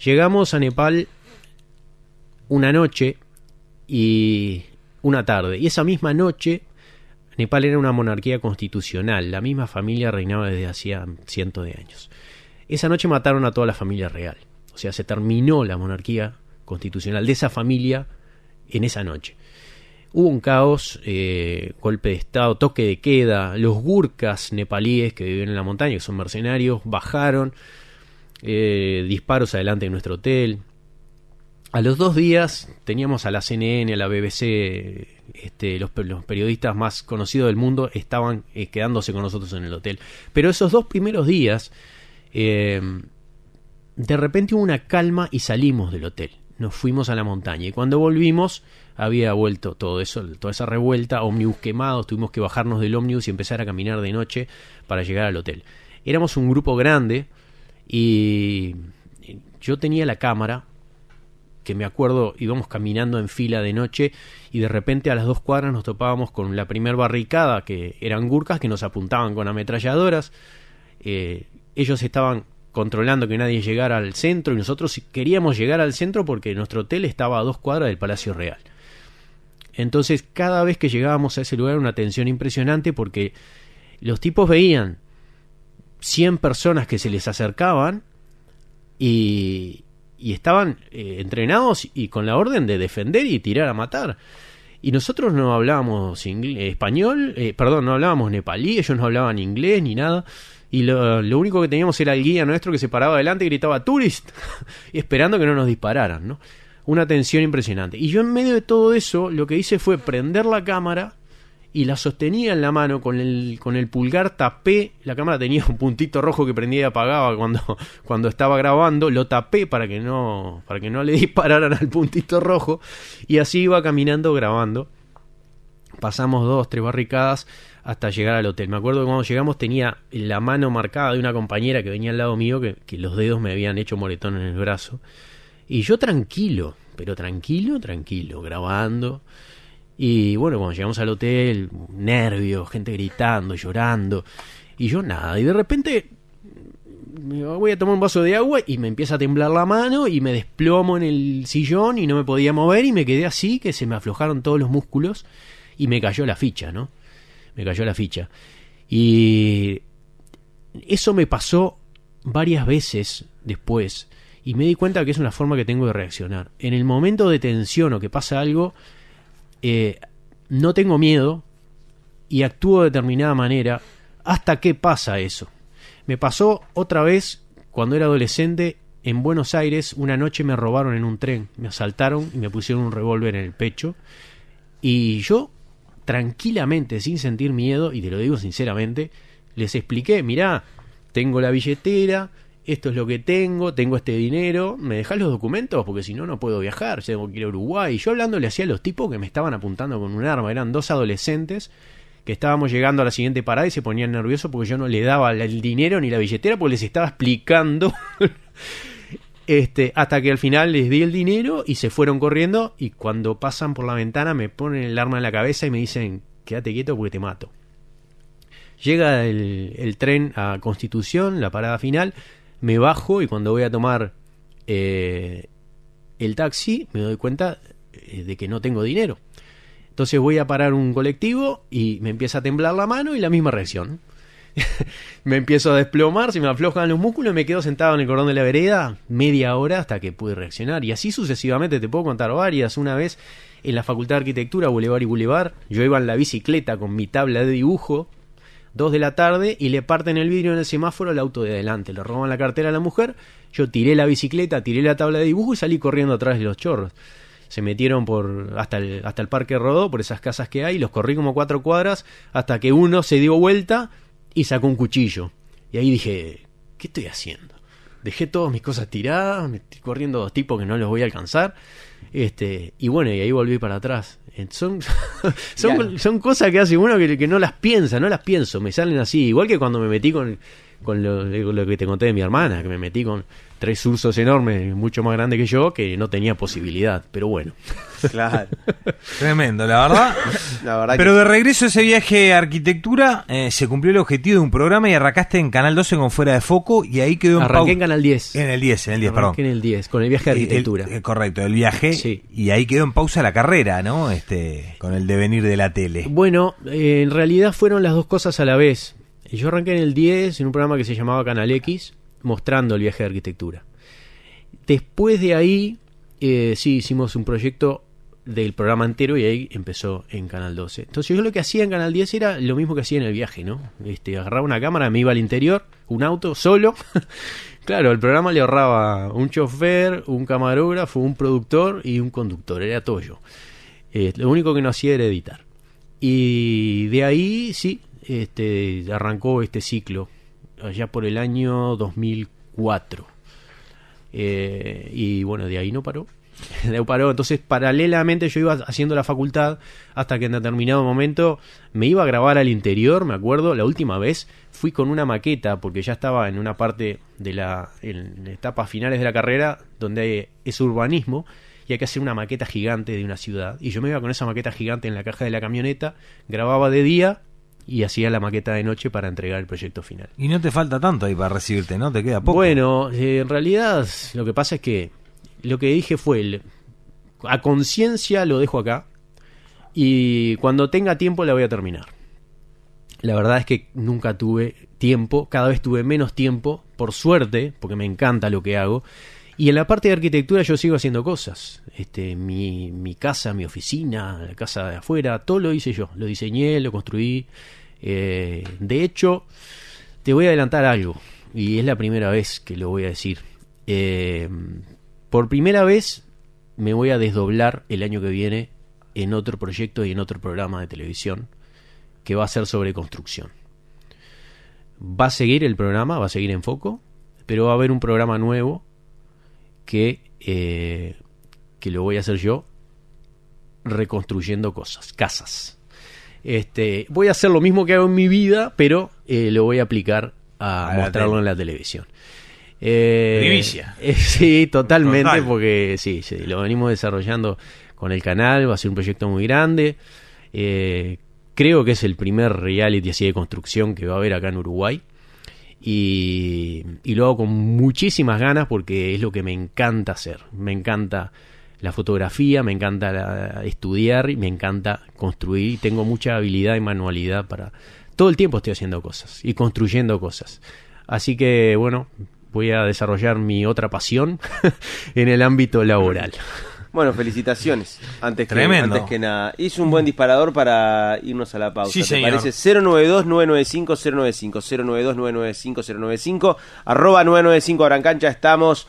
Llegamos a Nepal una noche y una tarde. Y esa misma noche, Nepal era una monarquía constitucional. La misma familia reinaba desde hacía cientos de años. Esa noche mataron a toda la familia real. O sea, se terminó la monarquía constitucional de esa familia en esa noche. Hubo un caos, eh, golpe de estado, toque de queda. Los gurkas nepalíes que viven en la montaña, que son mercenarios, bajaron. eh, disparos adelante de nuestro hotel. A los dos días teníamos a la CNN, a la BBC, este, los, los periodistas más conocidos del mundo estaban eh, quedándose con nosotros en el hotel. Pero esos dos primeros días, de repente hubo una calma y salimos del hotel. Nos fuimos a la montaña y cuando volvimos había vuelto todo eso, toda esa revuelta, ómnibus quemados, tuvimos que bajarnos del ómnibus y empezar a caminar de noche para llegar al hotel. Éramos un grupo grande y yo tenía la cámara que me acuerdo íbamos caminando en fila de noche y de repente a las dos cuadras nos topábamos con la primer barricada que eran gurkas que nos apuntaban con ametralladoras Eh, ellos estaban controlando que nadie llegara al centro y nosotros queríamos llegar al centro porque nuestro hotel estaba a dos cuadras del Palacio Real entonces cada vez que llegábamos a ese lugar una tensión impresionante porque los tipos veían 100 personas que se les acercaban y, y estaban eh, entrenados y con la orden de defender y tirar a matar. Y nosotros no hablábamos español, eh, perdón, no hablábamos nepalí, ellos no hablaban inglés ni nada. Y lo, lo único que teníamos era el guía nuestro que se paraba adelante y gritaba tourist, y esperando que no nos dispararan, ¿no? Una tensión impresionante. Y yo en medio de todo eso lo que hice fue prender la cámara y la sostenía en la mano con el, con el pulgar tapé, la cámara tenía un puntito rojo que prendía y apagaba cuando, cuando estaba grabando, lo tapé para que no, para que no le dispararan al puntito rojo y así iba caminando grabando. Pasamos dos, tres barricadas hasta llegar al hotel. Me acuerdo que cuando llegamos tenía la mano marcada de una compañera que venía al lado mío, que, que los dedos me habían hecho moretón en el brazo. Y yo tranquilo, pero tranquilo, tranquilo, grabando. Y bueno, cuando llegamos al hotel, nervios, gente gritando, llorando. Y yo nada. Y de repente me voy a tomar un vaso de agua y me empieza a temblar la mano y me desplomo en el sillón y no me podía mover y me quedé así, que se me aflojaron todos los músculos y me cayó la ficha, ¿no? Me cayó la ficha. Y eso me pasó varias veces después y me di cuenta que es una forma que tengo de reaccionar. En el momento de tensión o que pasa algo, eh, no tengo miedo y actúo de determinada manera hasta que pasa eso. Me pasó otra vez cuando era adolescente en Buenos Aires, una noche me robaron en un tren, me asaltaron y me pusieron un revólver en el pecho y yo tranquilamente, sin sentir miedo, y te lo digo sinceramente, les expliqué, mirá, tengo la billetera, esto es lo que tengo, tengo este dinero, ¿me dejás los documentos? Porque si no, no puedo viajar, tengo que ir a Uruguay. Y yo hablándole hacía a los tipos que me estaban apuntando con un arma, eran dos adolescentes que estábamos llegando a la siguiente parada y se ponían nerviosos porque yo no le daba el dinero ni la billetera porque les estaba explicando este hasta que al final les di el dinero y se fueron corriendo y cuando pasan por la ventana me ponen el arma en la cabeza y me dicen quédate quieto porque te mato llega el tren a Constitución la parada final me bajo y cuando voy a tomar eh, el taxi me doy cuenta eh, de que no tengo dinero entonces voy a parar un colectivo y me empieza a temblar la mano y la misma reacción. me empiezo a desplomar, se me aflojan los músculos y me quedo sentado en el cordón de la vereda media hora hasta que pude reaccionar. Y así sucesivamente te puedo contar varias. Una vez en la Facultad de Arquitectura, Boulevard y Boulevard, yo iba en la bicicleta con mi tabla de dibujo, dos de la tarde, y le parten el vidrio en el semáforo al auto de adelante. Le roban la cartera a la mujer, yo tiré la bicicleta, tiré la tabla de dibujo y salí corriendo atrás de los chorros se metieron por hasta el, hasta el parque Rodó, por esas casas que hay, los corrí como cuatro cuadras, hasta que uno se dio vuelta y sacó un cuchillo. Y ahí dije, ¿qué estoy haciendo? Dejé todas mis cosas tiradas, me estoy corriendo dos tipos que no los voy a alcanzar. Este, y bueno, y ahí volví para atrás. Son, son, son cosas que hace uno que, que, no las piensa, no las pienso, me salen así. Igual que cuando me metí con, con lo, lo que te conté de mi hermana, que me metí con tres ursos enormes, mucho más grandes que yo, que no tenía posibilidad, pero bueno.
Claro.
Tremendo, la verdad.
La verdad
pero
que-
de regreso a ese viaje a arquitectura, eh, se cumplió el objetivo de un programa y arrancaste en Canal 12 con Fuera de Foco y ahí quedó en
Arranqué en Canal 10.
En el 10, en el 10, perdón.
Arranqué en el 10, con el viaje de arquitectura.
el- correcto, el viaje. Y ahí quedó en pausa la carrera, ¿no? Este, con el devenir de la tele.
Bueno, eh, en realidad fueron las dos cosas a la vez. Yo arranqué en el 10 en un programa que se llamaba Canal X, mostrando el viaje de arquitectura. Después de ahí, eh, sí, hicimos un proyecto del programa entero y ahí empezó en Canal 12. Entonces yo lo que hacía en Canal 10 era lo mismo que hacía en el viaje, ¿no? Este, agarraba una cámara, me iba al interior, un auto, solo. claro, el programa le ahorraba un chofer, un camarógrafo, un productor y un conductor, era todo yo. Eh, lo único que no hacía era editar. Y de ahí, sí, este, arrancó este ciclo, allá por el año 2004. Eh, y bueno, de ahí no paró. De paró. Entonces, paralelamente yo iba haciendo la facultad hasta que en determinado momento me iba a grabar al interior, me acuerdo, la última vez fui con una maqueta porque ya estaba en una parte de la en etapas finales de la carrera donde es urbanismo y hay que hacer una maqueta gigante de una ciudad y yo me iba con esa maqueta gigante en la caja de la camioneta, grababa de día y hacía la maqueta de noche para entregar el proyecto final.
Y no te falta tanto ahí para recibirte, ¿no? Te queda poco.
Bueno, eh, en realidad lo que pasa es que lo que dije fue, el- a conciencia lo dejo acá y cuando tenga tiempo la voy a terminar. La verdad es que nunca tuve tiempo, cada vez tuve menos tiempo, por suerte, porque me encanta lo que hago. Y en la parte de arquitectura yo sigo haciendo cosas. Este, mi, mi casa, mi oficina, la casa de afuera, todo lo hice yo. Lo diseñé, lo construí. Eh, de hecho, te voy a adelantar algo. Y es la primera vez que lo voy a decir. Eh, por primera vez me voy a desdoblar el año que viene en otro proyecto y en otro programa de televisión que va a ser sobre construcción. Va a seguir el programa, va a seguir en foco, pero va a haber un programa nuevo que, eh, que lo voy a hacer yo reconstruyendo cosas, casas. Este, voy a hacer lo mismo que hago en mi vida, pero eh, lo voy a aplicar a, mostrarlo en la televisión. Eh, eh, sí, totalmente,
Total.
porque sí, sí, lo venimos desarrollando con el canal, va a ser un proyecto muy grande. Eh, creo que es el primer reality así de construcción que va a haber acá en Uruguay. Y, y lo hago con muchísimas ganas porque es lo que me encanta hacer. Me encanta la fotografía, me encanta la- estudiar y me encanta construir. Y tengo mucha habilidad y manualidad para... Todo el tiempo estoy haciendo cosas y construyendo cosas. Así que bueno, voy a desarrollar mi otra pasión en el ámbito laboral.
Bueno, felicitaciones. Antes que,
Tremendo.
antes que nada. Hizo un buen disparador para irnos a la pausa.
Sí,
¿Te
señor.
parece? 092-995-095. 092-995-095. Arroba 995 Abrancancha. Estamos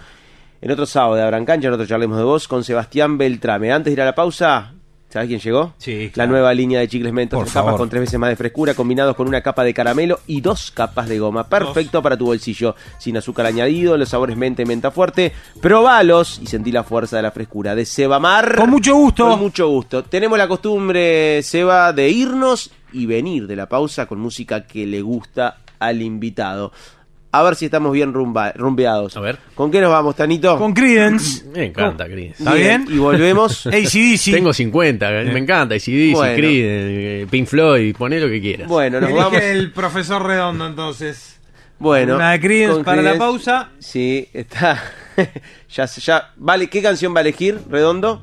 en otro sábado de Abrancancha, en otro Charlemos de Voz, con Sebastián Beltrame. Antes de ir a la pausa, ¿sabes quién llegó?
Sí,
La
claro.
nueva línea de chicles mentos,
Por
capas con tres veces más de frescura, combinados con una capa de caramelo y dos capas de goma. Perfecto para tu bolsillo, sin azúcar añadido, los sabores menta y menta fuerte. Probalos y sentí la fuerza de la frescura de Sebamar.
Con mucho gusto.
Con mucho gusto. Tenemos la costumbre, Seba, de irnos y venir de la pausa con música que le gusta al invitado. A ver si estamos bien rumba- rumbeados.
A ver.
¿Con qué nos vamos, Tanito?
Con Creedence.
Me encanta, Chris.
¿Está bien?
Y volvemos.
ACDC.
Tengo 50, me encanta, ACDC,
Bueno.
Creed, eh, Pink Floyd, poné lo que quieras.
Bueno, nos
Elige
vamos.
el profesor Redondo entonces.
Bueno,
Una de Creedence
con
para la
Creedence.
pausa.
Sí, está. ya, ya. Vale, ¿qué canción va a elegir, Redondo?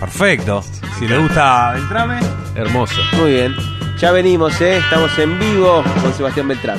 Perfecto. Si le gusta Beltrame.
Hermoso.
Muy bien. Ya venimos, ¿eh? Estamos en vivo con Sebastián Beltrán.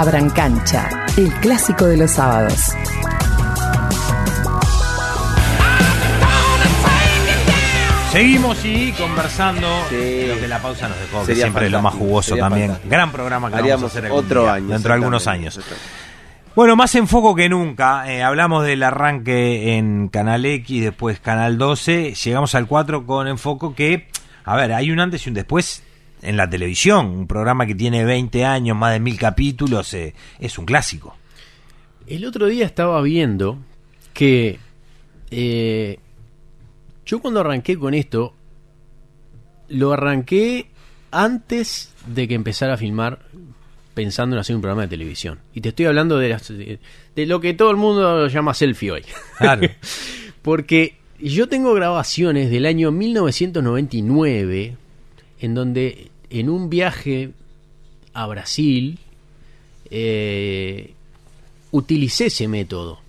Abran cancha, el clásico de los sábados.
Seguimos y conversando lo que la pausa nos dejó, que
Sería
siempre es lo más jugoso también.
fantástico.
Gran programa que
Haríamos
vamos a hacer algún
otro
día,
año,
dentro de algunos años. Bueno, más en foco que nunca. Eh, hablamos del arranque en Canal X, después Canal 12. Llegamos al 4 con enfoco que, a ver, hay un antes y un después en la televisión. Un programa que tiene 20 años, más de mil capítulos. eh, es un clásico.
El otro día estaba viendo que eh, yo cuando arranqué con esto, lo arranqué antes de que empezara a filmar pensando en hacer un programa de televisión. Y te estoy hablando de, las- de, de lo que todo el mundo llama selfie hoy.
Claro.
Porque yo tengo grabaciones del año 1999 en donde en un viaje a Brasil eh, utilicé ese método.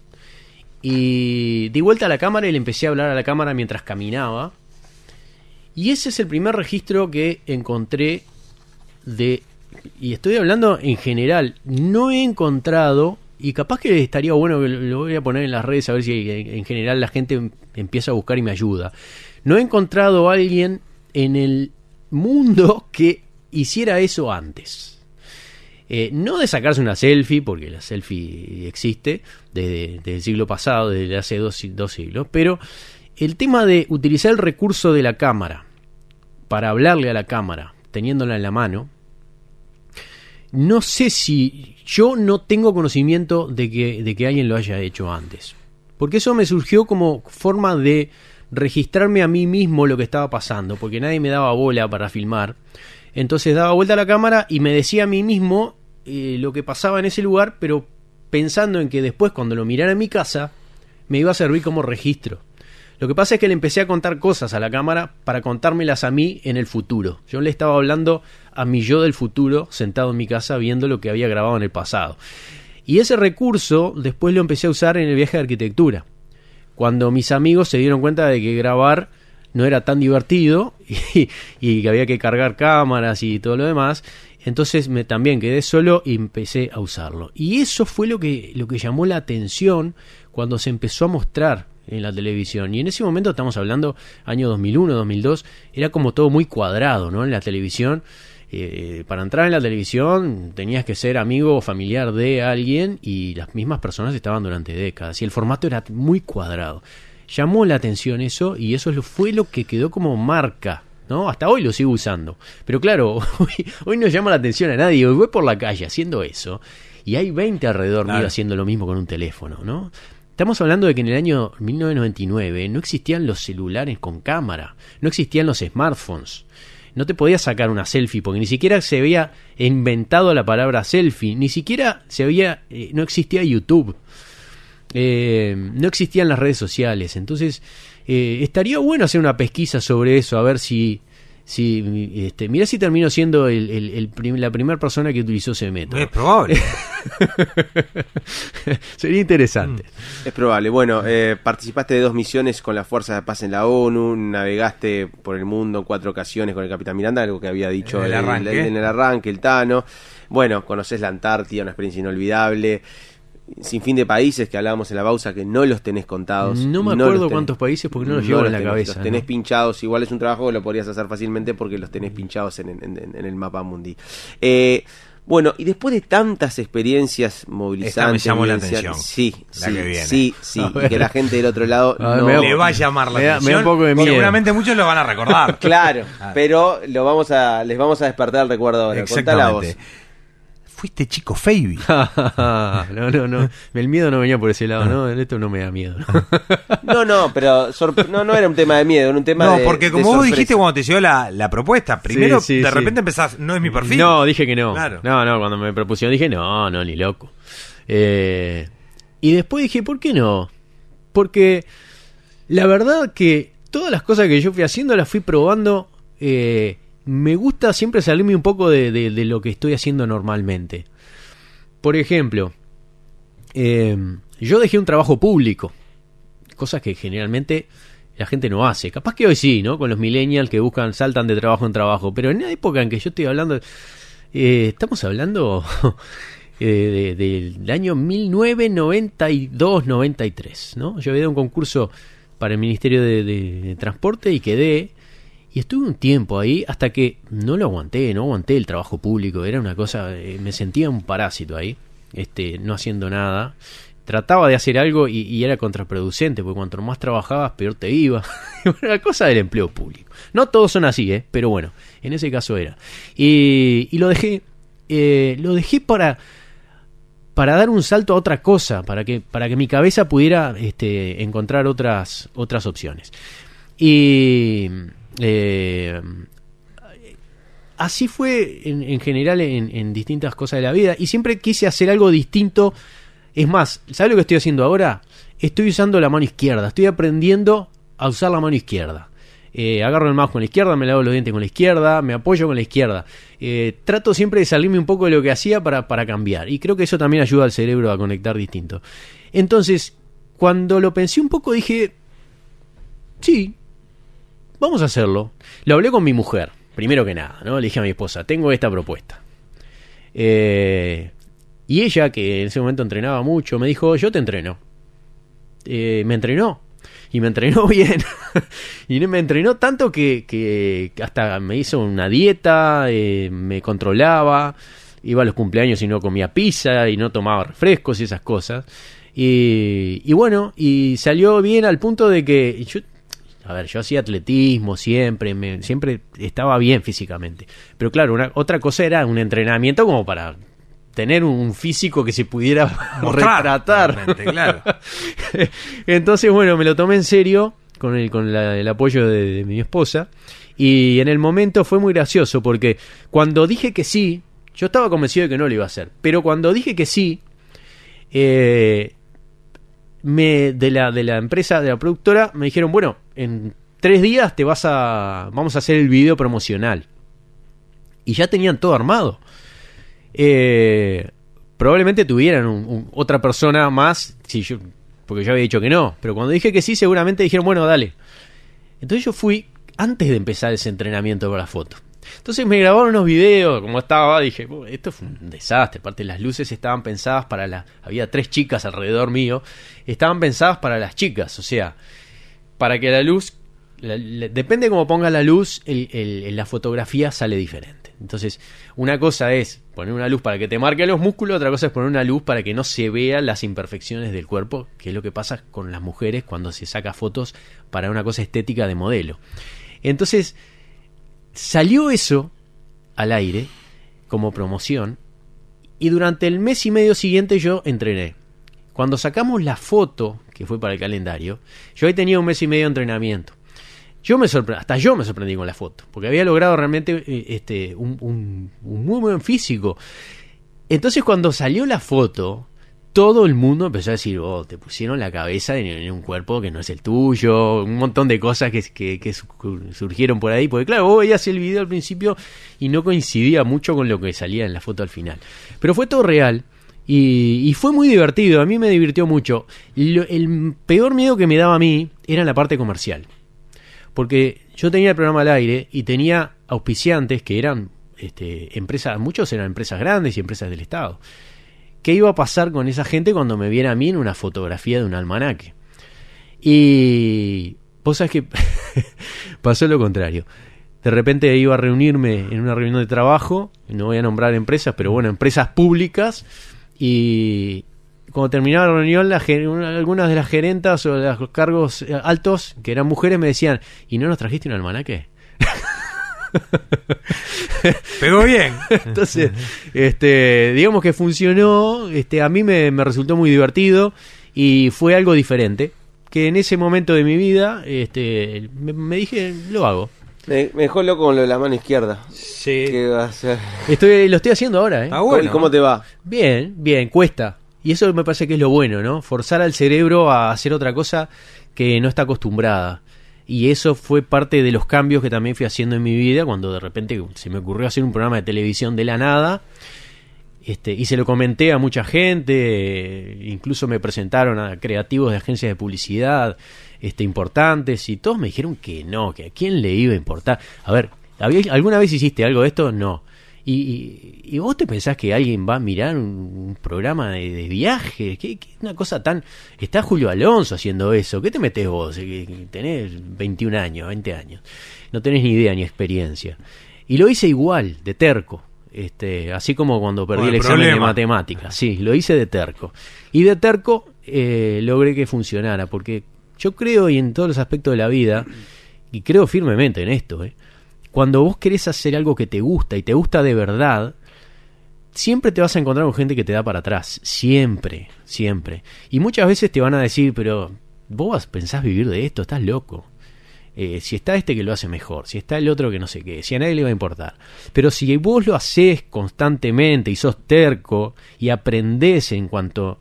Y di vuelta a la cámara y le empecé a hablar a la cámara mientras caminaba. Y ese es el primer registro que encontré de... Y estoy hablando en general. No he encontrado... Y capaz que estaría bueno lo voy a poner en las redes a ver si en en general la gente em- empieza a buscar y me ayuda. No he encontrado a alguien en el mundo que hiciera eso antes. Eh, no de sacarse una selfie, porque la selfie existe desde, el siglo pasado, desde hace dos, dos siglos, pero el tema de utilizar el recurso de la cámara para hablarle a la cámara, teniéndola en la mano, no sé si yo no tengo conocimiento de que, de que alguien lo haya hecho antes. Porque eso me surgió como forma de registrarme a mí mismo lo que estaba pasando, porque nadie me daba bola para filmar. Entonces daba vuelta a la cámara y me decía a mí mismo eh, lo que pasaba en ese lugar, pero pensando en que después cuando lo mirara en mi casa me iba a servir como registro. Lo que pasa es que le empecé a contar cosas a la cámara para contármelas a mí en el futuro. Yo le estaba hablando a mi yo del futuro sentado en mi casa viendo lo que había grabado en el pasado. Y ese recurso después lo empecé a usar en el viaje de arquitectura. Cuando mis amigos se dieron cuenta de que grabar no era tan divertido y, que había que cargar cámaras y todo lo demás, entonces me también quedé solo y empecé a usarlo. Y eso fue lo que, lo que llamó la atención cuando se empezó a mostrar en la televisión. Y en ese momento estamos hablando año 2001, 2002, era como todo muy cuadrado, ¿no? En la televisión. Eh, para entrar en la televisión tenías que ser amigo o familiar de alguien y las mismas personas estaban durante décadas y el formato era muy cuadrado. Llamó la atención eso y eso fue lo que quedó como marca. ¿no? Hasta hoy lo sigo usando. Pero claro, hoy, hoy no llama la atención a nadie. Hoy voy por la calle haciendo eso y hay 20 alrededor mío
Claro.
haciendo lo mismo con un teléfono, ¿no? Estamos hablando de que en el año 1999 no existían los celulares con cámara, no existían los smartphones. No te podías sacar una selfie porque ni siquiera se había inventado la palabra selfie, ni siquiera se había, eh, no existía YouTube, Eh, no existían las redes sociales. Entonces eh, estaría bueno hacer una pesquisa sobre eso, a ver si, si este, mira si termino siendo el, el- el prim- la primera persona que utilizó ese método.
Es probable.
Sería interesante.
Es probable. Bueno, eh, participaste de dos misiones con la Fuerza de Paz en la ONU, navegaste por el mundo en cuatro ocasiones con el Capitán Miranda, algo que había dicho
En el arranque.
en el arranque, el Tano. Bueno, conoces la Antártida, una experiencia inolvidable. Sin fin de países que hablábamos en la pausa que no los tenés contados.
No me acuerdo
tenés.
cuántos países porque no los llevo en la
tenés,
cabeza,
Los tenés
¿no?
pinchados. Igual es un trabajo que lo podrías hacer fácilmente porque los tenés pinchados en, en- en- en el mapa mundi. Eh, bueno, y después de tantas experiencias movilizantes.
llamó la atención,
Sí,
la
sí,
que viene.
sí, sí. Y que la gente del otro lado
ver,
no
me
Le va a llamar la
me da- me da
atención.
un poco de miedo.
Seguramente muchos lo van a recordar.
Claro, pero lo vamos a, les vamos a despertar el recuerdo ahora. Contá la voz.
Fuiste chico Fabi.
no, no, no. El miedo no venía por ese lado, ¿no? Esto no me da miedo. ¿no?
No, no, pero no, no era un tema de miedo, era un tema
No,
de.
porque
de
como vos
sorpresa.
dijiste cuando te llegó la, la propuesta, primero
Sí, sí,
de
sí.
repente empezás, no es mi perfil.
No, dije que no.
Claro.
No, no, cuando me propusieron dije, no, no, ni loco. Eh, y después dije, ¿por qué no? Porque la verdad que todas las cosas que yo fui haciendo las fui probando. eh, me gusta siempre salirme un poco de, de- de lo que estoy haciendo normalmente. Por ejemplo, eh, yo dejé un trabajo público, cosas que generalmente la gente no hace. Capaz que hoy sí, ¿no? Con los millennials que buscan, saltan de trabajo en trabajo. Pero en la época en que yo estoy hablando, eh, estamos hablando eh, de- del año 1992-93, ¿no? Yo había dado un concurso para el Ministerio de, de- de Transporte y quedé. Y estuve un tiempo ahí hasta que no lo aguanté, no aguanté el trabajo público, era una cosa, eh, me sentía un parásito ahí, este, no haciendo nada. Trataba de hacer algo y, era contraproducente, porque cuanto más trabajabas, peor te iba. Una cosa del empleo público. No todos son así, ¿eh? pero bueno, en ese caso era. Y, y lo dejé, eh, lo dejé para, para dar un salto a otra cosa, para que, para que mi cabeza pudiera este, encontrar otras, otras opciones. Y eh, así fue en, en general en, en distintas cosas de la vida. Y siempre quise hacer algo distinto. Es más, ¿sabes lo que estoy haciendo ahora? Estoy usando la mano izquierda. Estoy aprendiendo a usar la mano izquierda. Eh, agarro el mouse con la izquierda, me lavo los dientes con la izquierda, me apoyo con la izquierda. Eh, trato siempre de salirme un poco de lo que hacía para, para cambiar. Y creo que eso también ayuda al cerebro a conectar distinto. Entonces, cuando lo pensé un poco, dije, sí, vamos a hacerlo. Lo hablé con mi mujer, primero que nada, ¿no? Le dije a mi esposa, tengo esta propuesta. Eh, y ella, que en ese momento entrenaba mucho, me dijo, yo te entreno. Eh, me entrenó. Y me entrenó bien. y me entrenó tanto que, que hasta me hizo una dieta, eh, me controlaba, iba a los cumpleaños y no comía pizza y no tomaba refrescos y esas cosas. Y, bueno, y salió bien al punto de que a ver, yo hacía atletismo siempre, me, siempre estaba bien físicamente. Pero claro, una, otra cosa era un entrenamiento como para tener un físico que se pudiera
Mostrar,
retratar.
claro.
Entonces, bueno, me lo tomé en serio con el, con la- el apoyo de, de mi esposa. Y en el momento fue muy gracioso porque cuando dije que sí, yo estaba convencido de que no lo iba a hacer. Pero cuando dije que sí, eh, me, de, la, de la empresa, de la productora, me dijeron, bueno, en tres días te vas a... Vamos a hacer el video promocional. Y ya tenían todo armado. Eh, probablemente tuvieran otra persona más, si yo, porque yo había dicho que no. Pero cuando dije que sí, seguramente dijeron, bueno, dale. Entonces yo fui antes de empezar ese entrenamiento para la foto. Entonces me grabaron unos videos, como estaba, dije, "Oh, esto fue un desastre. Aparte, las luces estaban pensadas para las. Había tres chicas alrededor mío, estaban pensadas para las chicas, o sea, para que la luz. depende cómo ponga la luz, el- el- la fotografía sale diferente. Entonces, una cosa es poner una luz para que te marque los músculos, otra cosa es poner una luz para que no se vean las imperfecciones del cuerpo, que es lo que pasa con las mujeres cuando se saca fotos para una cosa estética de modelo. Entonces, salió eso al aire como promoción y durante el mes y medio siguiente yo entrené. Cuando sacamos la foto, que fue para el calendario, yo ahí tenía un mes y medio de entrenamiento. Yo me hasta yo me sorprendí con la foto, porque había logrado realmente eh, este, un, muy buen físico. Entonces cuando salió la foto, todo el mundo empezó a decir, oh, te pusieron la cabeza en, un cuerpo que no es el tuyo, un montón de cosas que, que- que su- surgieron por ahí, porque claro, vos veías el video al principio y no coincidía mucho con lo que salía en la foto al final. Pero fue todo real. Y, y fue muy divertido, a mí me divirtió mucho. Lo- el peor miedo que me daba a mí era la parte comercial porque yo tenía el programa al aire y tenía auspiciantes que eran este, empresas, muchos eran empresas grandes y empresas del Estado. ¿Qué iba a pasar con esa gente cuando me viera a mí en una fotografía de un almanaque? Y vos sabés que pasó lo contrario. De repente iba a reunirme en una reunión de trabajo, no voy a nombrar empresas, pero bueno, empresas públicas, y cuando terminaba la reunión, la algunas de las gerentas o de los cargos eh, altos, que eran mujeres, me decían, ¿y no nos trajiste un almanaque?
Pegó bien.
Entonces, este, digamos que funcionó, este, a mí me, me resultó muy divertido y fue algo diferente, que en ese momento de mi vida, este, me, me dije, lo hago.
Me, me dejó loco con lo de la mano izquierda.
Sí.
¿Qué va a hacer?
Estoy, lo estoy haciendo ahora, ¿eh?
¿Y cómo te va?
Bien, bien, cuesta. Y eso me parece que es lo bueno, ¿no? Forzar al cerebro a hacer otra cosa que no está acostumbrada. Y eso fue parte de los cambios que también fui haciendo en mi vida cuando de repente se me ocurrió hacer un programa de televisión de la nada. Este, y se lo comenté a mucha gente, incluso me presentaron a creativos de agencias de publicidad este, importantes y todos me dijeron que no, que a quién le iba a importar. A ver, ¿había- ¿alguna vez hiciste algo de esto? No. Y, y- y vos te pensás que alguien va a mirar un, un programa de, de viajes, ¿Qué, qué- una cosa tan... Está Julio Alonso haciendo eso, ¿qué te metes vos? Eh, Tenés 21 años, 20 años, no tenés ni idea ni experiencia. Y lo hice igual, de terco, este, así como cuando perdí el,
el
examen de matemáticas, sí, lo hice de terco. Y de terco eh, logré que funcionara, porque yo creo y en todos los aspectos de la vida, y creo firmemente en esto, ¿eh? cuando vos querés hacer algo que te gusta y te gusta de verdad, siempre te vas a encontrar con gente que te da para atrás. Siempre, siempre. Y muchas veces te van a decir, pero vos pensás vivir de esto, estás loco. Eh, si está este que lo hace mejor, si está el otro que no sé qué, si a nadie le va a importar. Pero si vos lo haces constantemente y sos terco y aprendés en cuanto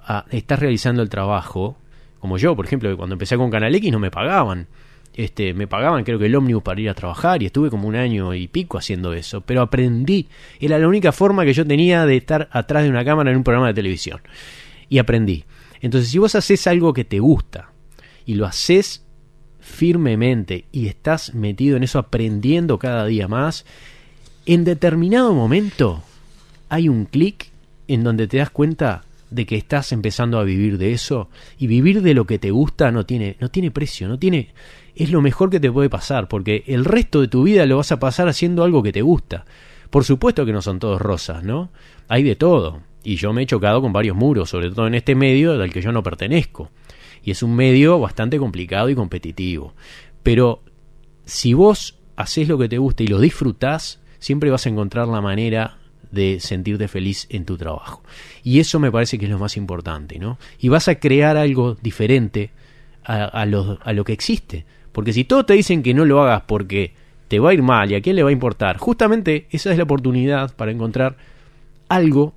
a estás realizando el trabajo, como yo, por ejemplo, que cuando empecé con Canal X no me pagaban. Este, me pagaban creo que el ómnibus para ir a trabajar y estuve como un año y pico haciendo eso, pero aprendí. Era la única forma que yo tenía de estar atrás de una cámara en un programa de televisión. Y aprendí. Entonces, si vos haces algo que te gusta y lo haces firmemente y estás metido en eso aprendiendo cada día más, en determinado momento hay un clic en donde te das cuenta de que estás empezando a vivir de eso y vivir de lo que te gusta no tiene no tiene precio, no tiene es lo mejor que te puede pasar porque el resto de tu vida lo vas a pasar haciendo algo que te gusta. Por supuesto que no son todos rosas, ¿no? Hay de todo y yo me he chocado con varios muros, sobre todo en este medio del que yo no pertenezco. Y es un medio bastante complicado y competitivo. Pero si vos haces lo que te gusta y lo disfrutás, siempre vas a encontrar la manera de sentirte feliz en tu trabajo. Y eso me parece que es lo más importante, ¿no? Y vas a crear algo diferente a, lo, a lo que existe. Porque si todos te dicen que no lo hagas porque te va a ir mal y a quién le va a importar, justamente esa es la oportunidad para encontrar algo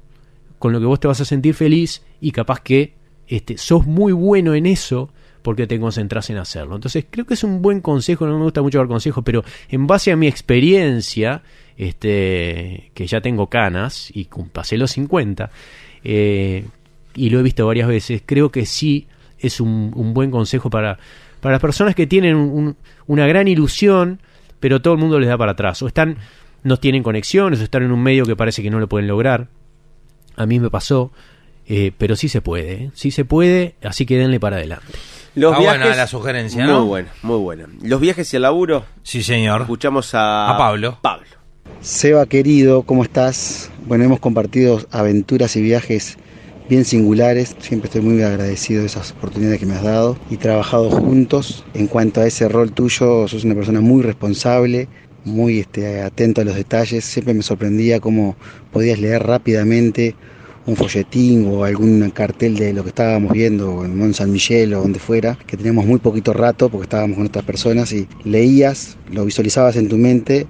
con lo que vos te vas a sentir feliz y capaz que este, sos muy bueno en eso porque te concentras en hacerlo. Entonces creo que es un buen consejo, no me gusta mucho dar consejos, pero en base a mi experiencia, este, que ya tengo canas y pasé los 50, eh, y lo he visto varias veces, creo que sí es un, un buen consejo para, para las personas que tienen un- una gran ilusión, pero todo el mundo les da para atrás, o están, no tienen conexiones, o están en un medio que parece que no lo pueden lograr. A mí me pasó, eh, pero sí se puede, ¿eh? sí se puede, así que denle para adelante.
Los
Está
viajes,
buena la sugerencia,
muy buena, muy buena. Los viajes y el laburo.
Sí, señor.
Escuchamos a,
A Pablo.
Pablo.
Seba querido, ¿cómo estás? Bueno, hemos compartido aventuras y viajes bien singulares. Siempre estoy muy agradecido de esas oportunidades que me has dado y trabajado juntos. En cuanto a ese rol tuyo, sos una persona muy responsable, muy este, atento a los detalles. Siempre me sorprendía cómo podías leer rápidamente un folletín o algún cartel de lo que estábamos viendo en Mont San Michel o donde fuera, que teníamos muy poquito rato porque estábamos con otras personas y leías, lo visualizabas en tu mente,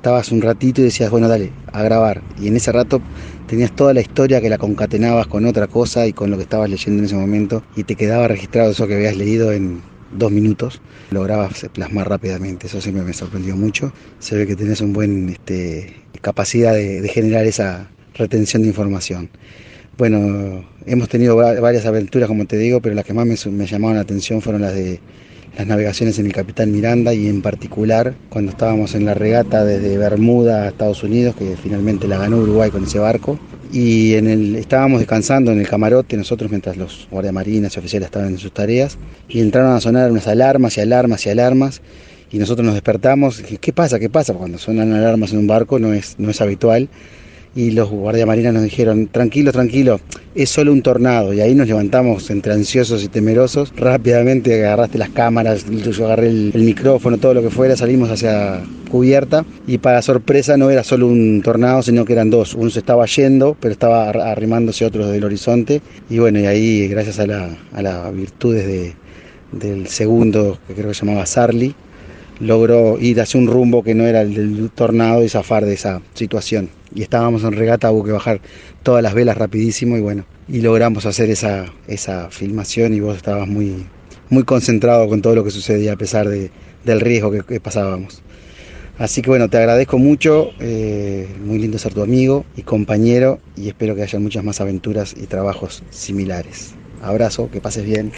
estabas un ratito y decías, bueno, dale, a grabar. Y en ese rato tenías toda la historia que la concatenabas con otra cosa y con lo que estabas leyendo en ese momento y te quedaba registrado eso que habías leído en dos minutos. Lograbas plasmar rápidamente, eso siempre me sorprendió mucho. Se ve que tenés un buen este, capacidad de, generar esa retención de información. Bueno, hemos tenido va- varias aventuras, como te digo, pero las que más me, me llamaron la atención fueron las de las navegaciones en el Capitán Miranda y en particular cuando estábamos en la regata desde Bermuda a Estados Unidos, que finalmente la ganó Uruguay con ese barco. Y en el, estábamos descansando en el camarote nosotros mientras los guardiamarinas y oficiales estaban en sus tareas y entraron a sonar unas alarmas y alarmas y alarmas y nosotros nos despertamos. ¿Qué pasa? ¿Qué pasa? Cuando suenan alarmas en un barco no es, no es habitual y los guardiamarinas nos dijeron, tranquilo, tranquilo, es solo un tornado. Y ahí nos levantamos entre ansiosos y temerosos. Rápidamente agarraste las cámaras, yo agarré el, micrófono, todo lo que fuera, salimos hacia cubierta. Y para sorpresa no era solo un tornado, sino que eran dos. Uno se estaba yendo, pero estaba ar- arrimándose otro del horizonte. Y bueno, y ahí gracias a, la, a las virtudes de, del segundo, que creo que se llamaba Sarli, logró ir hacia un rumbo que no era el del tornado y zafar de esa situación. Y estábamos en regata, hubo que bajar todas las velas rapidísimo y bueno, y logramos hacer esa, esa filmación y vos estabas muy, muy concentrado con todo lo que sucedía a pesar de, del riesgo que, pasábamos. Así que bueno, te agradezco mucho, eh, muy lindo ser tu amigo y compañero y espero que haya muchas más aventuras y trabajos similares. Abrazo, que pases bien.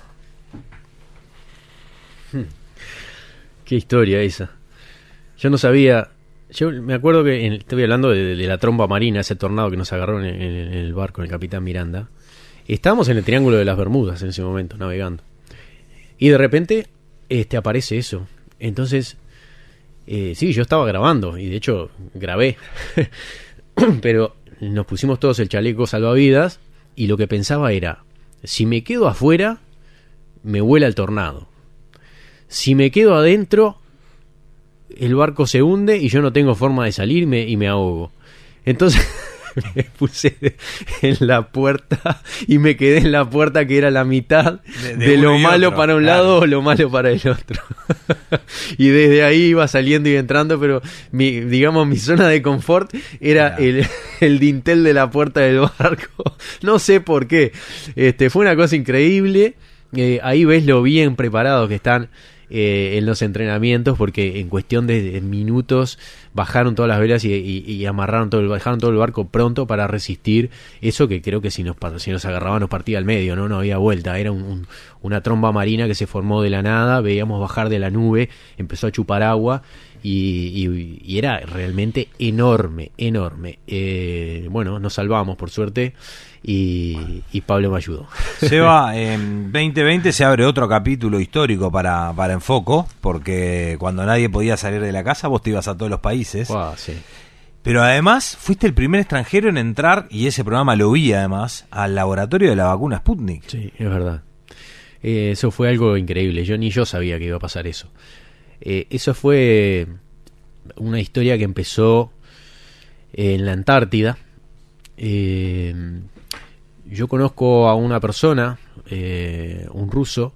Qué historia esa. Yo no sabía Yo me acuerdo que en- estoy hablando de, la tromba marina, ese tornado que nos agarró en, en- el barco, el capitán Miranda. Estábamos en el Triángulo de las Bermudas en ese momento, navegando. Y de repente este, aparece eso. Entonces, eh, sí, yo estaba grabando y de hecho grabé. Pero nos pusimos todos el chaleco salvavidas y lo que pensaba era, si me quedo afuera, me vuela el tornado. Si me quedo adentro, el barco se hunde y yo no tengo forma de salir me- y me ahogo. Entonces me puse en la puerta y me quedé en la puerta que era la mitad
De-
de,
de uno
lo malo
otro,
para un
claro.
lado o lo malo para el otro. y desde ahí iba saliendo y entrando, pero mi, digamos mi zona de confort era el, el dintel de la puerta del barco. No sé por qué. Este, fue una cosa increíble. Eh, ahí ves lo bien preparados que están eh, en los entrenamientos porque en cuestión de, minutos bajaron todas las velas y, amarraron todo el, bajaron todo el barco pronto para resistir eso que creo que si nos, si nos agarraban nos partía al medio, no no había vuelta, era un- un- una tromba marina que se formó de la nada, veíamos bajar de la nube, empezó a chupar agua y, y- y era realmente enorme, enorme. Eh, bueno, nos salvamos por suerte y, y Pablo me ayudó.
Seba, en 2020 se abre otro capítulo histórico para, para Enfoco, porque cuando nadie podía salir de la casa, vos te ibas a todos los países.
Sí.
Pero además, fuiste el primer extranjero en entrar, y ese programa lo vi además, al laboratorio de la vacuna Sputnik.
Sí, es verdad. Eh, eso fue algo increíble. Yo ni yo sabía que iba a pasar eso. Eh, eso fue una historia que empezó en la Antártida. Eh, yo conozco a una persona, eh, un ruso,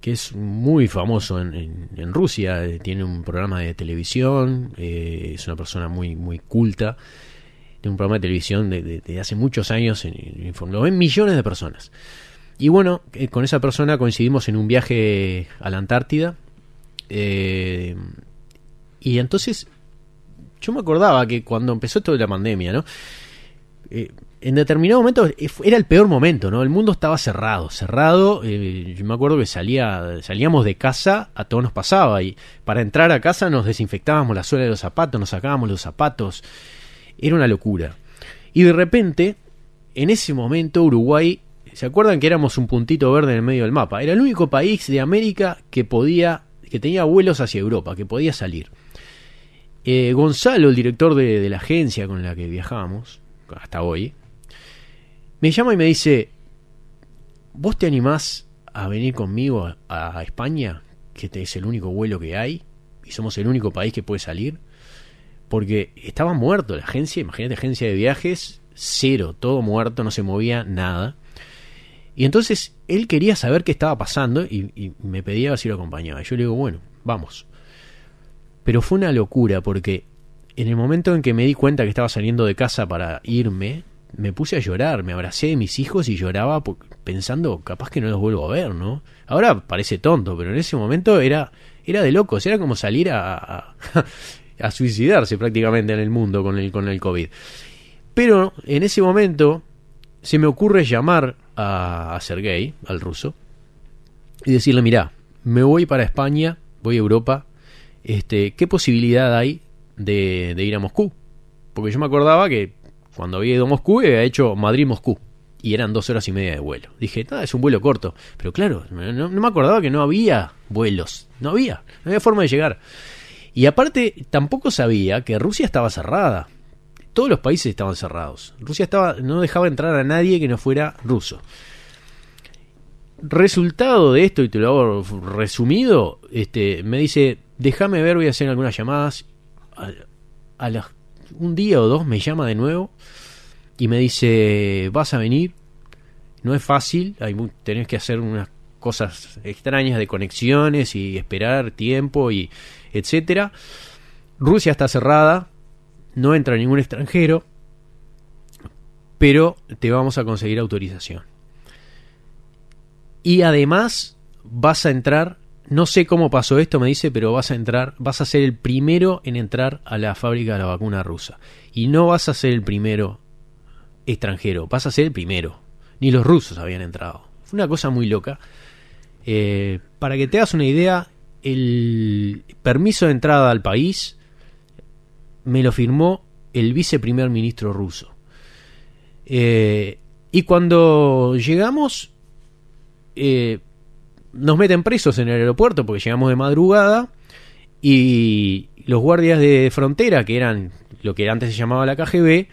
que es muy famoso en, Rusia. eh, Tiene un programa de televisión, eh, es una persona muy, muy culta. Tiene un programa de televisión de, hace muchos años, en, lo ven millones de personas. Y bueno, con esa persona coincidimos en un viaje a la Antártida. y entonces yo me acordaba que cuando empezó toda la pandemia, ¿no? En determinado momento fu- era el peor momento, ¿no? El mundo estaba cerrado, cerrado. eh, yo me acuerdo que salía, salíamos de casa, a todos nos pasaba y para entrar a casa nos desinfectábamos la suela de los zapatos, nos sacábamos los zapatos. Era una locura. Y de repente, en ese momento Uruguay, ¿se acuerdan que éramos un puntito verde en el medio del mapa? Era el único país de América que podía, que tenía vuelos hacia Europa, que podía salir. Eh, Gonzalo, el director de, de la agencia con la que viajábamos, hasta hoy, me llama y me dice, ¿vos te animás a venir conmigo a, España? Que este es el único vuelo que hay y somos el único país que puede salir. Porque estaba muerto la agencia, imagínate, agencia de viajes, cero, todo muerto, no se movía nada. Y entonces él quería saber qué estaba pasando y, y me pedía si lo acompañaba. Yo le digo, bueno, vamos. Pero fue una locura porque en el momento en que me di cuenta que estaba saliendo de casa para irme, me puse a llorar, me abracé de mis hijos y lloraba pensando, capaz que no los vuelvo a ver, ¿no? Ahora parece tonto, pero en ese momento era, era de locos, era como salir a, a, suicidarse prácticamente en el mundo con el, con el COVID. Pero en ese momento se me ocurre llamar a, a Sergei, al ruso, y decirle, mira, me voy para España, voy a Europa, este, ¿qué posibilidad hay de ir a Moscú? Porque yo me acordaba que cuando había ido a Moscú había hecho Madrid-Moscú. Y eran dos horas y media de vuelo. Dije, nada, es un vuelo corto. Pero claro, no, me acordaba que no había vuelos. No había. No había forma de llegar. Y aparte, tampoco sabía que Rusia estaba cerrada. Todos los países estaban cerrados. Rusia estaba, no dejaba entrar a nadie que no fuera ruso. Resultado de esto, y te lo hago resumido, este, me dice, déjame ver, voy a hacer algunas llamadas. A, a las- un día o dos me llama de nuevo y me dice, vas a venir. No es fácil, hay, tenés que hacer unas cosas extrañas de conexiones y esperar tiempo y etcétera. Rusia está cerrada, no entra ningún extranjero, pero te vamos a conseguir autorización. Y además vas a entrar, no sé cómo pasó esto, me dice, pero vas a entrar, vas a ser el primero en entrar a la fábrica de la vacuna rusa. Y no vas a ser el primero extranjero, vas a ser el primero. Ni los rusos habían entrado. Fue una cosa muy loca. Eh, para que te hagas una idea, el permiso de entrada al país me lo firmó el viceprimer ministro ruso. Eh, y cuando llegamos, eh, nos meten presos en el aeropuerto porque llegamos de madrugada y los guardias de frontera, que eran lo que antes se llamaba la KGB,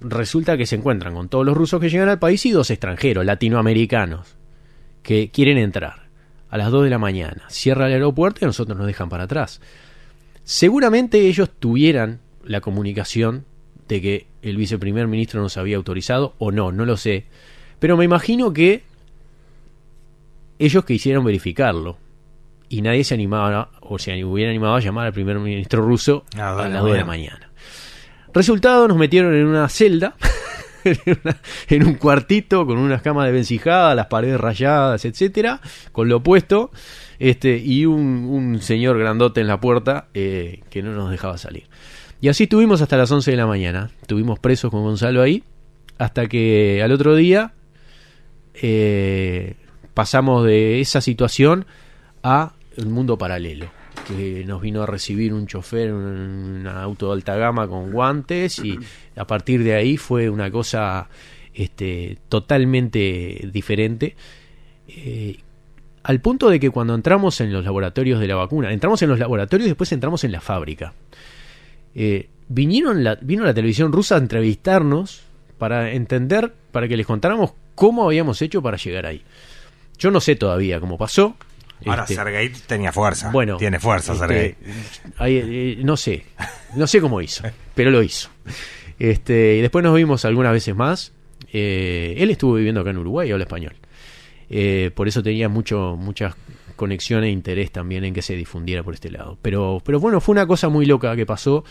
resulta que se encuentran con todos los rusos que llegan al país y dos extranjeros, latinoamericanos, que quieren entrar a las 2 de la mañana. Cierra el aeropuerto y nosotros nos dejan para atrás. Seguramente ellos tuvieran la comunicación de que el viceprimer ministro nos había autorizado o no, no lo sé. Pero me imagino que ellos quisieron verificarlo y nadie se animaba o se hubiera animado a llamar al primer ministro ruso
A
a
las
las
dos
2
de la
mañana. Resultado, nos metieron en una celda, en, una- en un cuartito con unas camas de vencijada, las paredes rayadas, etcétera, con lo opuesto, este, y un, un señor grandote en la puerta eh, que no nos dejaba salir. Y así estuvimos hasta las 11 de la mañana. Estuvimos presos con Gonzalo ahí, hasta que al otro día eh, pasamos de esa situación a el mundo paralelo que nos vino a recibir un chofer en un auto de alta gama con guantes y a partir de ahí fue una cosa este, totalmente diferente Eh, al punto de que cuando entramos en los laboratorios de la vacuna entramos en los laboratorios y después entramos en la fábrica eh, vinieron la, vino la televisión rusa a entrevistarnos para entender, para que les contáramos cómo habíamos hecho para llegar ahí. Yo no sé todavía cómo pasó.
Ahora
Este,
Sergei tenía fuerza.
bueno,
tiene fuerza
este,
Sergei.
ahí, eh, no sé, no sé cómo hizo, pero lo hizo. Este, y después nos vimos algunas veces más. Eh, él estuvo viviendo acá en Uruguay, habla español. Eh, por eso tenía mucho, muchas conexiones e interés también en que se difundiera por este lado. Pero, pero bueno, fue una cosa muy loca que pasó,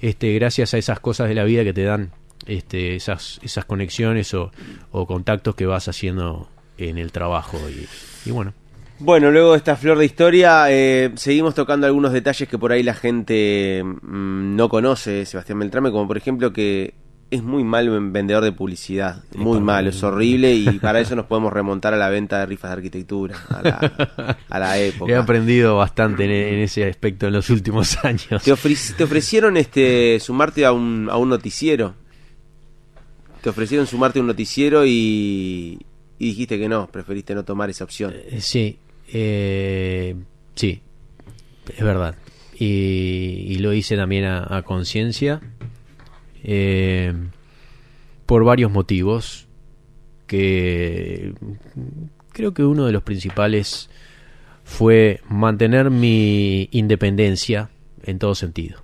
este, gracias a esas cosas de la vida que te dan este, esas, esas conexiones o, o contactos que vas haciendo en el trabajo. Y, y bueno,
Bueno, luego de esta flor de historia, eh, seguimos tocando algunos detalles que por ahí la gente mm, no conoce Sebastián Beltrame, como por ejemplo que es muy malo en vendedor de publicidad, muy malo, es horrible y para eso nos podemos remontar a la venta de rifas de arquitectura, a la, a la
he
época.
aprendido bastante en, en ese aspecto en los últimos años.
Te, ofre- te ofrecieron este sumarte a un, a un noticiero. Te ofrecieron sumarte a un noticiero y, y dijiste que no, preferiste no tomar esa opción.
Eh, Sí, eh, sí, es verdad. Y, y lo hice también a, a conciencia eh, por varios motivos que creo que uno de los principales fue mantener mi independencia en todo sentido.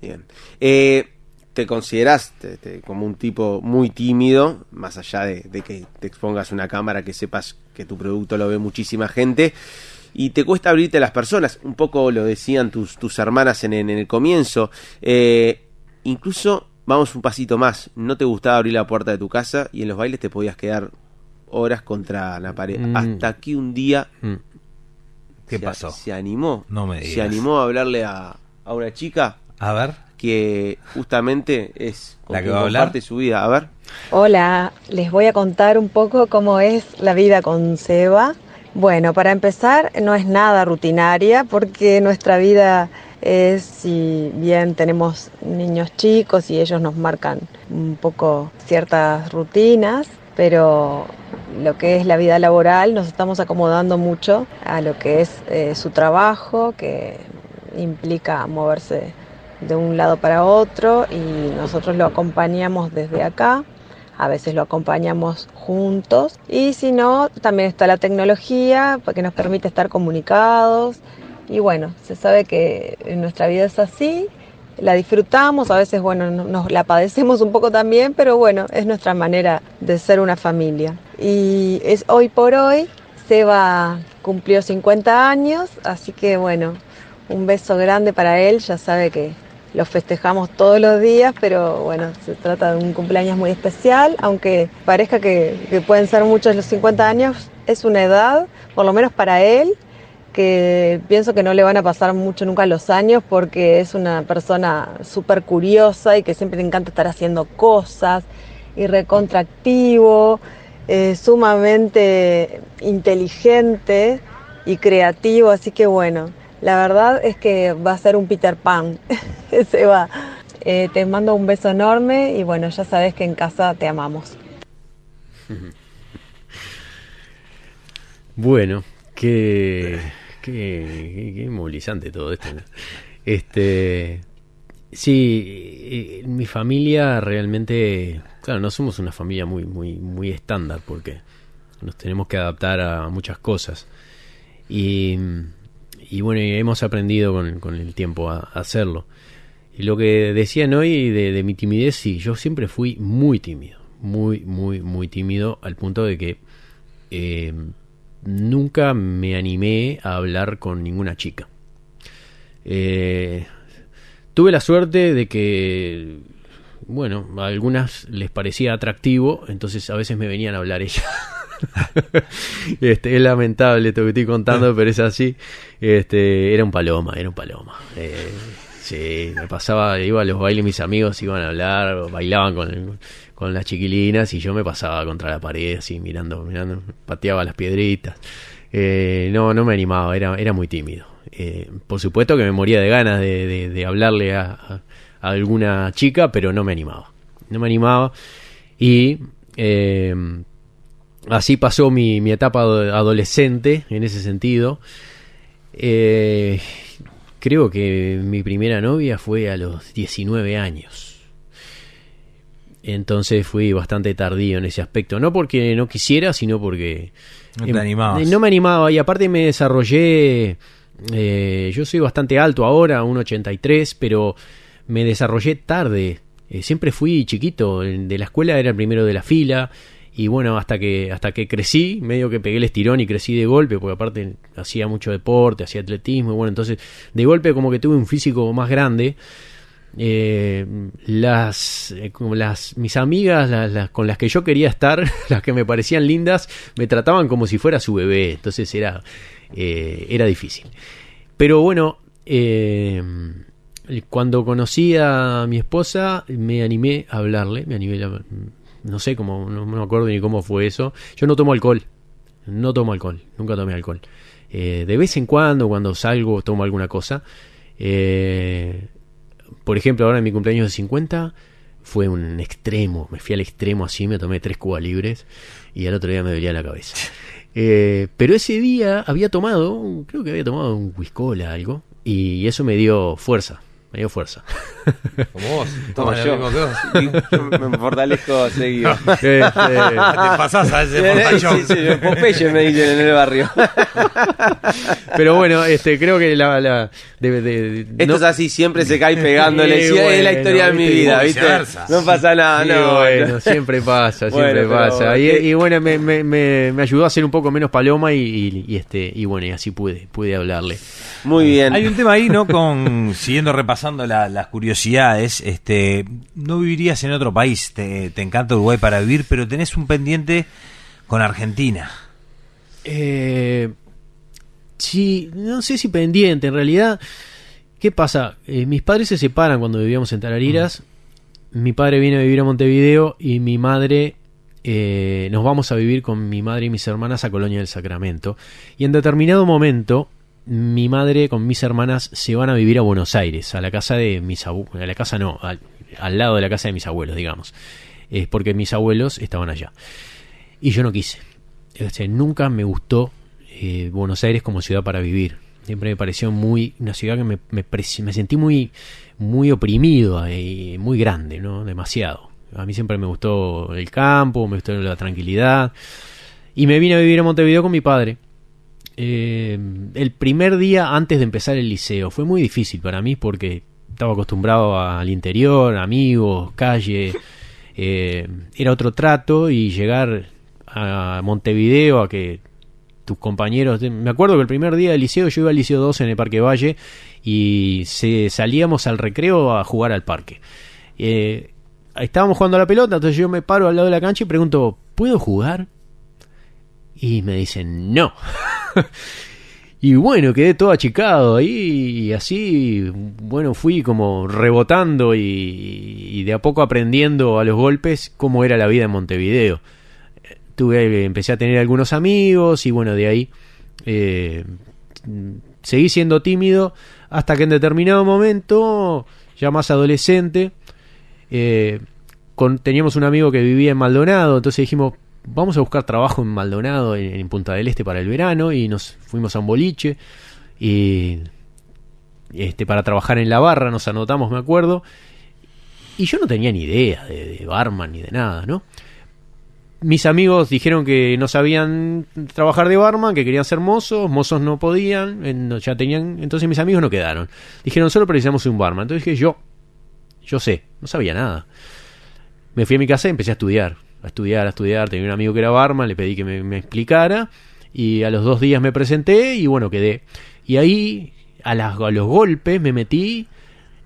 Bien. Eh, ¿Te consideras te- te- como un tipo muy tímido, más allá de, de que te expongas una cámara, que sepas que tu producto lo ve muchísima gente, y te cuesta abrirte a las personas? Un poco lo decían tus, tus hermanas en, en el comienzo. Eh, incluso, vamos un pasito más, no te gustaba abrir la puerta de tu casa y en los bailes te podías quedar horas contra la pared.
Mm.
Hasta que un día...
¿Qué
se-
pasó?
Se animó.
No me
Se
digas.
animó a hablarle a, a una chica.
A ver.
Que justamente es con
¿La que va a hablar?
comparte su vida. A ver.
Hola, les voy a contar un poco cómo es la vida con Seba. Bueno, para empezar, no es nada rutinaria porque nuestra vida es, si bien tenemos niños chicos y ellos nos marcan un poco ciertas rutinas, pero lo que es la vida laboral nos estamos acomodando mucho a lo que es eh, su trabajo, que implica moverse de un lado para otro y nosotros lo acompañamos desde acá. A veces lo acompañamos juntos y si no, también está la tecnología que nos permite estar comunicados. Y bueno, se sabe que nuestra vida es así, la disfrutamos, a veces bueno, no- nos la padecemos un poco también, pero bueno, es nuestra manera de ser una familia. Y es hoy por hoy, Seba cumplió 50 años, así que bueno, un beso grande para él, ya sabe que lo festejamos todos los días, pero bueno, se trata de un cumpleaños muy especial, aunque parezca que, pueden ser muchos los 50 años, es una edad, por lo menos para él, que pienso que no le van a pasar mucho nunca los años porque es una persona súper curiosa y que siempre le encanta estar haciendo cosas y recontractivo, eh, sumamente inteligente y creativo, así que bueno, La verdad es que va a ser un Peter Pan. Se va. Eh, te mando un beso enorme y bueno, ya sabes que en casa te amamos.
Bueno, qué, qué, qué- movilizante todo esto. Este, sí, eh, mi familia realmente, claro, no somos una familia muy, muy, muy estándar porque nos tenemos que adaptar a muchas cosas y, y bueno, hemos aprendido con, con el tiempo a, hacerlo. Y lo que decían hoy de, de mi timidez, sí, yo siempre fui muy tímido, muy, muy, muy tímido al punto de que eh, nunca me animé a hablar con ninguna chica. Eh, tuve la suerte de que, bueno, a algunas les parecía atractivo, entonces a veces me venían a hablar ellas. este, es lamentable esto que estoy contando, pero es así. Este, era un paloma, era un paloma. Eh, sí, me pasaba, iba a los bailes, mis amigos iban a hablar, bailaban con, con las chiquilinas y yo me pasaba contra la pared, así mirando, mirando, pateaba las piedritas. Eh, no, no me animaba, era, era muy tímido. Eh, por supuesto que me moría de ganas de, de- de hablarle a, a- a alguna chica, pero no me animaba. No me animaba. Y eh, así pasó mi, mi etapa ado- adolescente en ese sentido. Eh, creo que mi primera novia fue a los 19 años. Entonces fui bastante tardío en ese aspecto. No porque no quisiera, sino porque...
No te animabas.
No me animaba y aparte me desarrollé... eh, yo soy bastante alto ahora, 1,83, pero me desarrollé tarde. Eh, siempre fui chiquito. De la escuela era el primero de la fila. Y bueno, hasta que, hasta que crecí, medio que pegué el estirón y crecí de golpe, porque aparte hacía mucho deporte, hacía atletismo, y bueno, entonces de golpe como que tuve un físico más grande. Eh, las, eh, las mis amigas las, las con las que yo quería estar las que me parecían lindas me trataban como si fuera su bebé entonces era eh, era difícil pero bueno eh, cuando conocí a mi esposa me animé a hablarle me animé a- no sé cómo no me acuerdo ni cómo fue eso. Yo no tomo alcohol no tomo alcohol nunca tomé alcohol. Eh, de vez en cuando cuando salgo tomo alguna cosa. Eh, por ejemplo, ahora en mi cumpleaños de 50 fue un extremo, me fui al extremo así, me tomé tres cubas libres y al otro día me dolía la cabeza. Eh, pero ese día había tomado, creo que había tomado un whiskola algo, y eso me dio fuerza, me dio fuerza.
Como vos,
Bueno,
yo.
lo mismo que vos.
Yo me fortalezco seguido.
Este,
Te pasás a ese fortachón.
Sí, sí, Popeye me dicen en el barrio.
Pero bueno, este, creo que la... la de- de- de-
Esto
no-
es así, siempre se cae pegándole.
Sí,
es la
bueno,
historia de mi
viste,
vida, ¿viste?
viceversa.
No pasa nada,
Sí,
no.
bueno,
no.
siempre pasa, siempre pasa. Y, bueno, me, me, me, me ayudó a ser un poco menos paloma y, y- y este y bueno, y así pude, pude hablarle.
Muy bien.
Hay un tema ahí, ¿no? Con siguiendo repasando la- las curiosidades, este, no vivirías en otro país, te, te encanta Uruguay para vivir, pero tenés un pendiente con Argentina.
Eh, sí, no sé si pendiente, en realidad, ¿qué pasa? Eh, mis padres se separan cuando vivíamos en Tarariras. Mi padre viene a vivir a Montevideo y mi madre eh, nos vamos a vivir con mi madre y mis hermanas a Colonia del Sacramento. Y en determinado momento, mi madre con mis hermanas se van a vivir a Buenos Aires, a la casa de mis abuelos, a la casa no, al, al lado de la casa de mis abuelos, digamos. Es porque mis abuelos estaban allá. Y yo no quise. Nunca me gustó eh, Buenos Aires como ciudad para vivir. Siempre me pareció muy una ciudad que me, me, me sentí muy muy oprimido y muy grande, ¿no? Demasiado. A mí siempre me gustó el campo, me gustó la tranquilidad. Y me vine a vivir a Montevideo con mi padre. Eh, el primer día antes de empezar el liceo fue muy difícil para mí porque estaba acostumbrado al interior, amigos, calle. eh, era otro trato y llegar a Montevideo a que tus compañeros. Me acuerdo que el primer día del liceo yo iba al liceo 2 en el Parque Valle y se, salíamos al recreo a jugar al parque. Eh, estábamos jugando a la pelota, entonces yo me paro al lado de la cancha y pregunto, ¿puedo jugar? Y me dicen, no. y bueno, quedé todo achicado ahí y así, bueno, fui como rebotando y, de a poco aprendiendo a los golpes cómo era la vida en Montevideo. Tuve empecé a tener algunos amigos y bueno de ahí eh, seguí siendo tímido hasta que en determinado momento, ya más adolescente, eh, teníamos un amigo que vivía en Maldonado, entonces dijimos, vamos a buscar trabajo en Maldonado, en, en Punta del Este para el verano, y nos fuimos a un boliche, y este, para trabajar en la barra, nos anotamos, me acuerdo, y yo no tenía ni idea de, barman ni de nada, ¿no? mis amigos dijeron que no sabían trabajar de barman, que querían ser mozos, mozos no podían, no- ya tenían, entonces mis amigos no quedaron. Dijeron, solo precisamos un barman. Entonces dije, yo, yo sé, no sabía nada. Me fui a mi casa y empecé a estudiar, a estudiar, a estudiar. Tenía un amigo que era barman, le pedí que me, explicara y a los dos días me presenté y bueno, quedé. Y ahí, a, las- a los golpes, me metí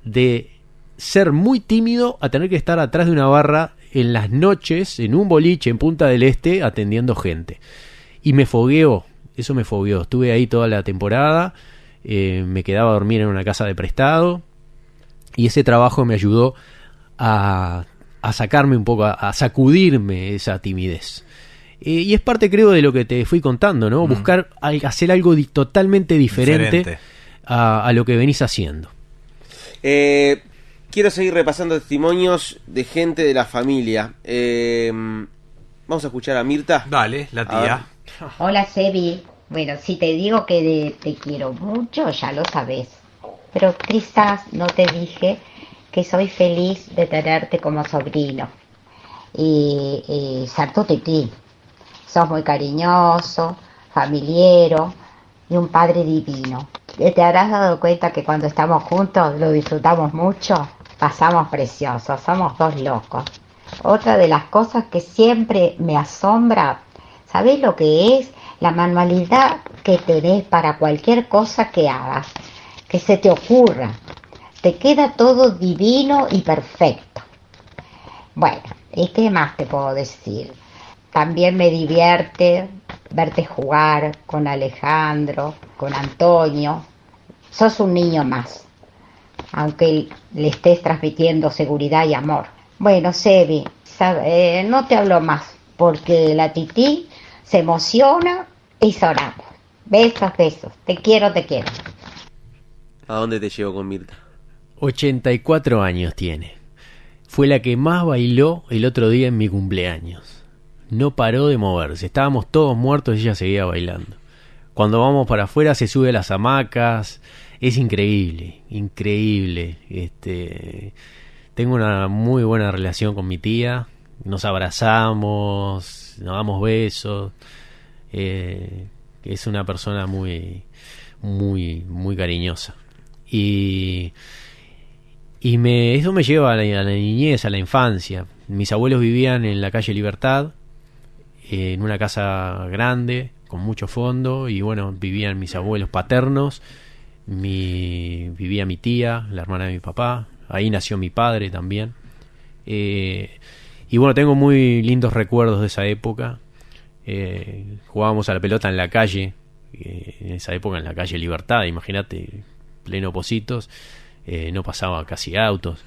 de ser muy tímido a tener que estar atrás de una barra en las noches, en un boliche en Punta del Este, atendiendo gente. Y me fogueó, eso me fogueó. Estuve ahí toda la temporada, eh, me quedaba a dormir en una casa de prestado, y ese trabajo me ayudó a, a sacarme un poco, a, a sacudirme esa timidez. Eh, y es parte, creo, de lo que te fui contando, ¿no? Buscar al- hacer algo di- totalmente diferente,
Diferente.
A, a lo que venís haciendo.
Eh, quiero seguir repasando testimonios de gente de la familia. Eh, vamos a escuchar a Mirta.
Dale, la
tía.
Hola Sebi. Bueno, si te digo que de- te quiero mucho, ya lo sabes. Pero quizás no te dije que soy feliz de tenerte como sobrino y, y ser. Sos muy cariñoso, familiero y un padre divino. Te habrás dado cuenta que cuando estamos juntos lo disfrutamos mucho, pasamos preciosos, somos dos locos. Otra de las cosas que siempre me asombra, ¿sabés lo que es? La manualidad que tenés para cualquier cosa que hagas, que se te ocurra. Te queda todo divino y perfecto. Bueno, ¿y qué más te puedo decir? También me divierte verte jugar con Alejandro, con Antonio. Sos un niño más, aunque le estés transmitiendo seguridad y amor. Bueno, Sebi, eh, no te hablo más, porque la tití se emociona y sonamos. Besos, besos. Te quiero, te quiero.
¿A dónde te llevo con Mirta?
84 años tiene. Fue la que más bailó el otro día en mi cumpleaños. No paró de moverse. Estábamos todos muertos y ella seguía bailando. Cuando vamos para afuera se sube a las hamacas. Es increíble, increíble. Este, tengo una muy buena relación con mi tía. Nos abrazamos, nos damos besos. Eh, es una persona muy, muy, muy cariñosa. Y y me, eso me lleva a la, niñez, a la infancia. Mis abuelos vivían en la calle Libertad, eh, en una casa grande, con mucho fondo, y bueno, vivían mis abuelos paternos, mi, vivía mi tía, la hermana de mi papá, ahí nació mi padre también. Eh, y bueno, tengo muy lindos recuerdos de esa época. Eh, jugábamos a la pelota en la calle, eh, en esa época en la calle Libertad, imagínate, pleno Positos, eh, no pasaba casi autos.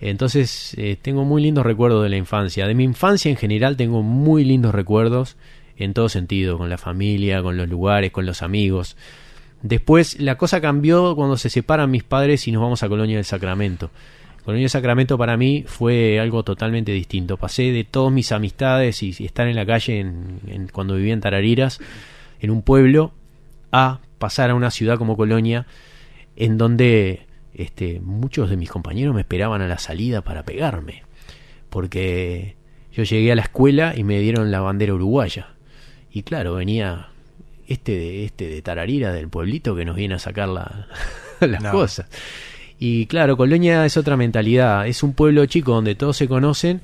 Entonces eh, tengo muy lindos recuerdos de la infancia. De mi infancia en general tengo muy lindos recuerdos en todo sentido, con la familia, con los lugares, con los amigos. Después la cosa cambió cuando se separan mis padres y nos vamos a Colonia del Sacramento. Colonia del Sacramento para mí fue algo totalmente distinto. Pasé de todas mis amistades y, y estar en la calle en- en- cuando vivía en Tarariras, en un pueblo, a pasar a una ciudad como Colonia, en donde este, muchos de mis compañeros me esperaban a la salida para pegarme. Porque yo llegué a la escuela y me dieron la bandera uruguaya. Y claro, venía este de, este de Tararira, del pueblito, que nos viene a sacar la- las
No.
cosas. Y claro, Colonia es otra mentalidad. Es un pueblo chico donde todos se conocen,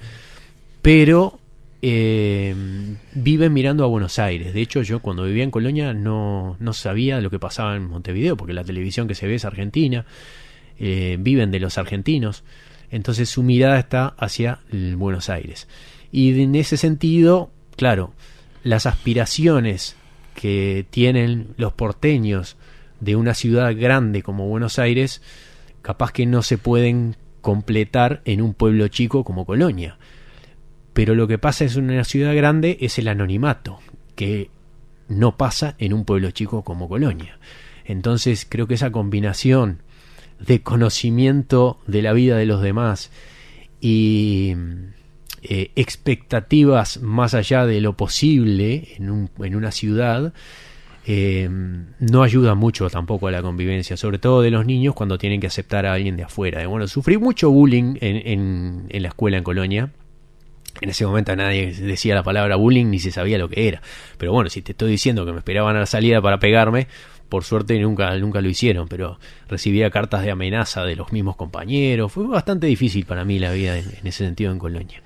pero eh, viven mirando a Buenos Aires. De hecho, yo cuando vivía en Colonia no, no sabía lo que pasaba en Montevideo, porque la televisión que se ve es argentina. Eh, viven de los argentinos. Entonces su mirada está hacia el Buenos Aires. Y en ese sentido, claro, las aspiraciones que tienen los porteños de una ciudad grande como Buenos Aires, capaz que no se pueden completar en un pueblo chico como Colonia. Pero lo que pasa es una ciudad grande es el anonimato, que no pasa en un pueblo chico como Colonia. Entonces creo que esa combinación de conocimiento de la vida de los demás y eh, expectativas más allá de lo posible en, un- en una ciudad eh, no ayuda mucho tampoco a la convivencia, sobre todo de los niños cuando tienen que aceptar a alguien de afuera. Eh, Bueno, sufrí mucho bullying en, en- en la escuela en Colonia. En ese momento nadie decía la palabra bullying ni se sabía lo que era. Pero bueno, si te estoy diciendo que me esperaban a la salida para pegarme, por suerte nunca, nunca lo hicieron, pero recibía cartas de amenaza de los mismos compañeros. Fue bastante difícil para mí la vida en, ese sentido en Colonia.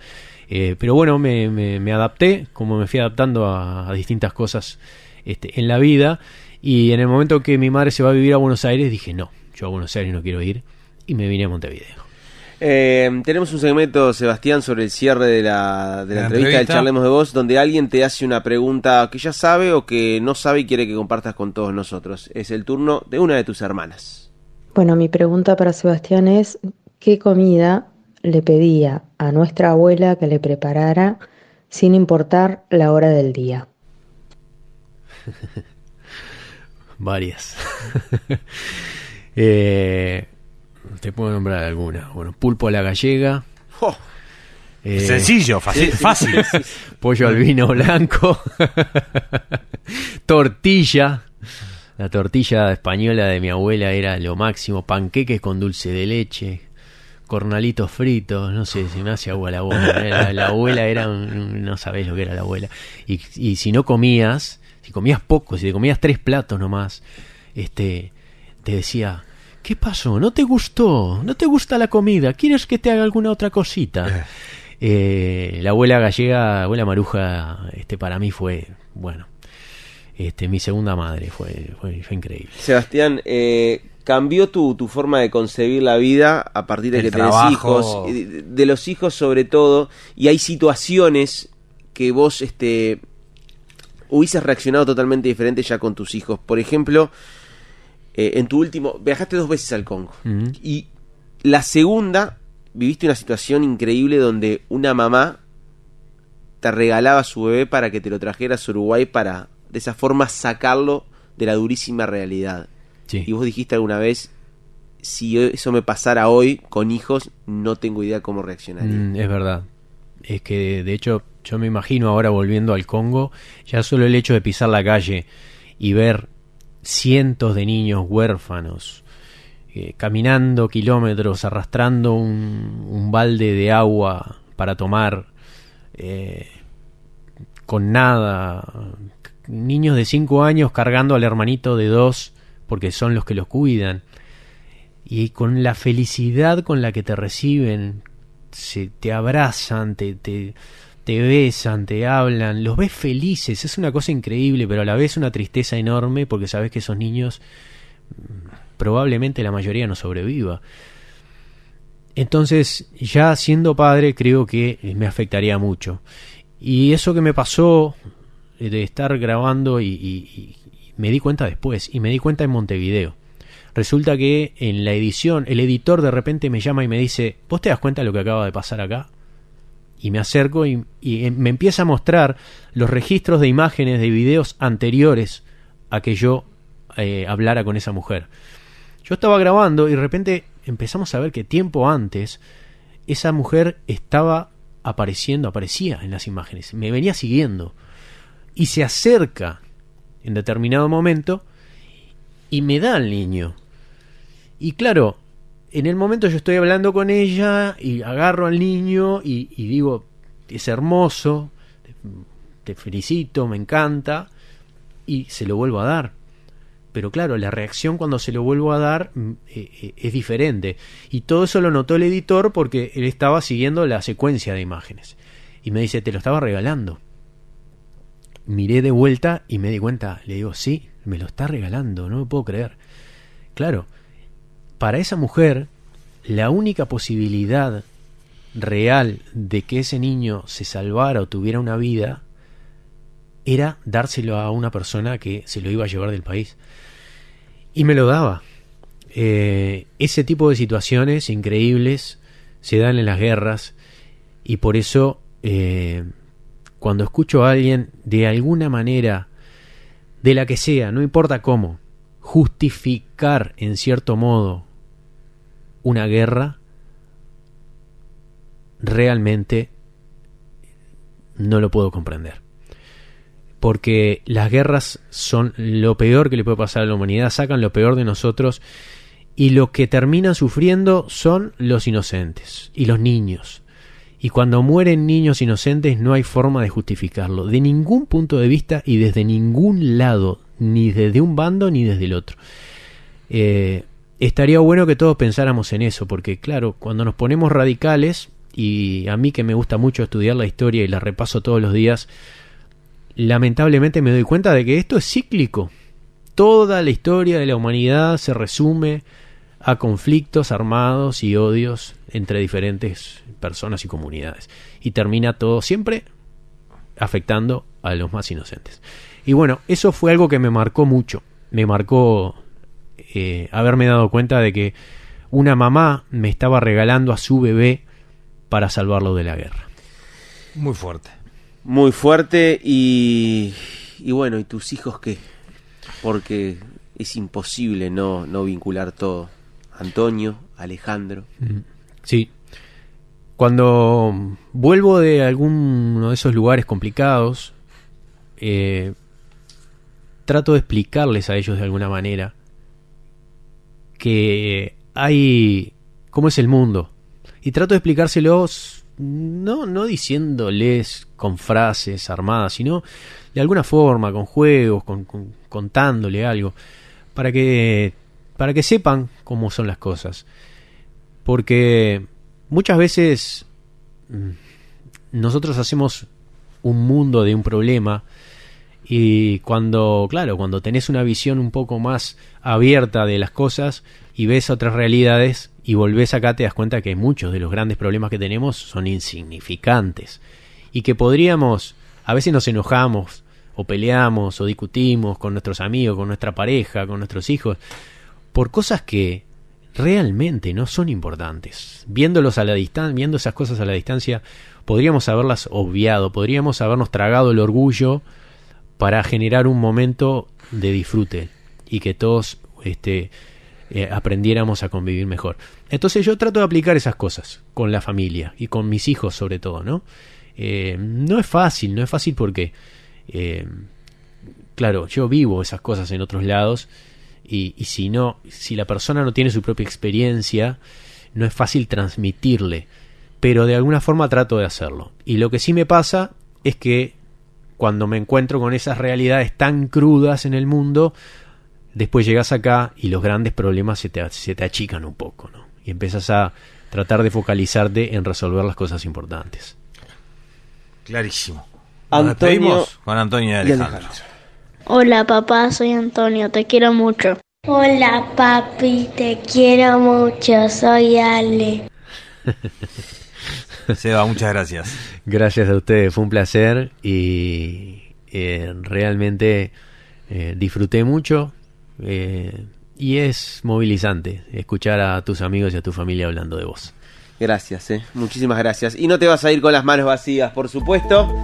Eh, pero bueno, me, me- me adapté, como me fui adaptando a, a distintas cosas este, en la vida. Y en el momento que mi madre se va a vivir a Buenos Aires, dije, no, yo a Buenos Aires no quiero ir. Y me vine a Montevideo.
Eh, tenemos un segmento, Sebastián, sobre el cierre de la, de la
La
entrevista del. Charlemos de Voz, donde alguien te hace una pregunta que ya sabe o que no sabe y quiere que compartas con todos nosotros. Es el turno de una de tus hermanas.
Bueno, mi pregunta para Sebastián es, ¿qué comida le pedía a nuestra abuela que le preparara sin importar la hora del día?
Varias. Eh, te puedo nombrar alguna. Bueno, pulpo a la gallega. Eh,
Sencillo, fácil- fácil.
Pollo al vino blanco. tortilla. La tortilla española de mi abuela era lo máximo. Panqueques con dulce de leche. Cornalitos fritos. No sé, se me hace agua la boca. La, la abuela era. un- no sabés lo que era la abuela. Y, y si no comías, si comías poco, si te comías tres platos nomás, este, te decía. ¿Qué pasó? ¿No te gustó? ¿No te gusta la comida? ¿Quieres que te haga alguna otra cosita? Eh, la abuela gallega, abuela maruja, este para mí fue, bueno, este mi segunda madre, fue, fue, fue increíble.
Sebastián, eh, ¿cambió tu, tu forma de concebir la vida a partir de
El
que tenés
trabajo.
hijos? Eh, De, de los hijos sobre todo, y hay situaciones que vos este, hubieses reaccionado totalmente diferente ya con tus hijos. Por ejemplo, eh, en tu último, viajaste dos veces al Congo.
Mm.
Y la segunda, viviste una situación increíble donde una mamá te regalaba a su bebé para que te lo trajeras a Uruguay para de esa forma sacarlo de la durísima realidad.
Sí.
Y vos dijiste alguna vez, si eso me pasara hoy con hijos, no tengo idea cómo reaccionaría.
Mm, es verdad. Es que de hecho yo me imagino ahora volviendo al Congo, ya solo el hecho de pisar la calle y ver cientos de niños huérfanos eh, caminando kilómetros, arrastrando un, balde de agua para tomar, eh, con nada, niños de 5 años cargando al hermanito de 2 porque son los que los cuidan. Y con la felicidad con la que te reciben, se te abrazan, te, te besan, te hablan, los ves felices, es una cosa increíble, pero a la vez una tristeza enorme porque sabes que esos niños mm, probablemente la mayoría no sobreviva. Entonces, ya siendo padre, creo que me afectaría mucho. Y eso que me pasó eh, de estar grabando y, y- y me di cuenta después, y me di cuenta en Montevideo. Resulta que en la edición, el editor de repente me llama y me dice, ¿vos te das cuenta de lo que acaba de pasar acá? Y me acerco y, eh, me empieza a mostrar los registros de imágenes de videos anteriores a que yo eh, hablara con esa mujer. Yo estaba grabando y de repente empezamos a ver que tiempo antes esa mujer estaba apareciendo, aparecía en las imágenes, me venía siguiendo y se acerca en determinado momento y me da al niño. Y claro, en el momento yo estoy hablando con ella y agarro al niño y, digo, es hermoso, te felicito, me encanta, y se lo vuelvo a dar. Pero claro, la reacción cuando se lo vuelvo a dar mm, eh, eh, es diferente. Y todo eso lo notó el editor porque él estaba siguiendo la secuencia de imágenes. Y me dice, te lo estaba regalando. Miré de vuelta y me di cuenta, le digo, sí, me lo está regalando, no me puedo creer. Claro, para esa mujer, la única posibilidad real de que ese niño se salvara o tuviera una vida era dárselo a una persona que se lo iba a llevar del país. Y me lo daba. Eh, ese tipo de situaciones increíbles se dan en las guerras y por eso eh, cuando escucho a alguien de alguna manera, de la que sea, no importa cómo, justificar en cierto modo una guerra realmente no lo puedo comprender. Porque las guerras son lo peor que le puede pasar a la humanidad, sacan lo peor de nosotros y lo que terminan sufriendo son los inocentes y los niños. Y cuando mueren niños inocentes no hay forma de justificarlo, de ningún punto de vista y desde ningún lado, ni desde un bando ni desde el otro. Eh, estaría bueno que todos pensáramos en eso, porque claro, cuando nos ponemos radicales, y a mí que me gusta mucho estudiar la historia y la repaso todos los días, lamentablemente me doy cuenta de que esto es cíclico. Toda la historia de la humanidad se resume a conflictos armados y odios entre diferentes personas y comunidades. Y termina todo siempre afectando a los más inocentes. Y bueno, eso fue algo que me marcó mucho. Me marcó eh, haberme dado cuenta de que una mamá me estaba regalando a su bebé para salvarlo de la guerra.
Muy fuerte.
Muy fuerte y, y bueno, ¿y tus hijos qué? Porque es imposible no, no vincular todo. Antonio, Alejandro.
Sí. Cuando vuelvo de alguno de esos lugares complicados, eh, trato de explicarles a ellos de alguna manera que hay cómo es el mundo. Y trato de explicárselos no, no diciéndoles con frases armadas, sino de alguna forma, con juegos, con, con- contándole algo, para que, para que sepan cómo son las cosas. Porque muchas veces mm, nosotros hacemos un mundo de un problema y cuando, claro, cuando tenés una visión un poco más abierta de las cosas y ves otras realidades y volvés acá te das cuenta que muchos de los grandes problemas que tenemos son insignificantes y que podríamos, a veces nos enojamos o peleamos o discutimos con nuestros amigos, con nuestra pareja, con nuestros hijos, por cosas que realmente no son importantes. Viéndolos a la distancia, viendo esas cosas a la distancia, podríamos haberlas obviado, podríamos habernos tragado el orgullo para generar un momento de disfrute y que todos este, eh, aprendiéramos a convivir mejor. Entonces yo trato de aplicar esas cosas con la familia y con mis hijos sobre todo, ¿no? Eh, no es fácil, no es fácil porque, eh, claro, yo vivo esas cosas en otros lados y, y si no, si la persona no tiene su propia experiencia, no es fácil transmitirle, pero de alguna forma trato de hacerlo. Y lo que sí me pasa es que cuando me encuentro con esas realidades tan crudas en el mundo, después llegas acá y los grandes problemas se te, se te achican un poco, ¿no? Y empiezas a tratar de focalizarte en resolver las cosas importantes.
Clarísimo. Nos
Antonio
con Antonio y Alejandro.
Hola papá, soy Antonio, te quiero mucho. Hola papi, te quiero mucho, soy Ale.
Seba, muchas gracias.
Gracias a ustedes, fue un placer y eh, realmente eh, disfruté mucho eh, y es movilizante escuchar a tus amigos y a tu familia hablando de vos.
Gracias, eh. muchísimas gracias. Y no te vas a ir con las manos vacías, por supuesto.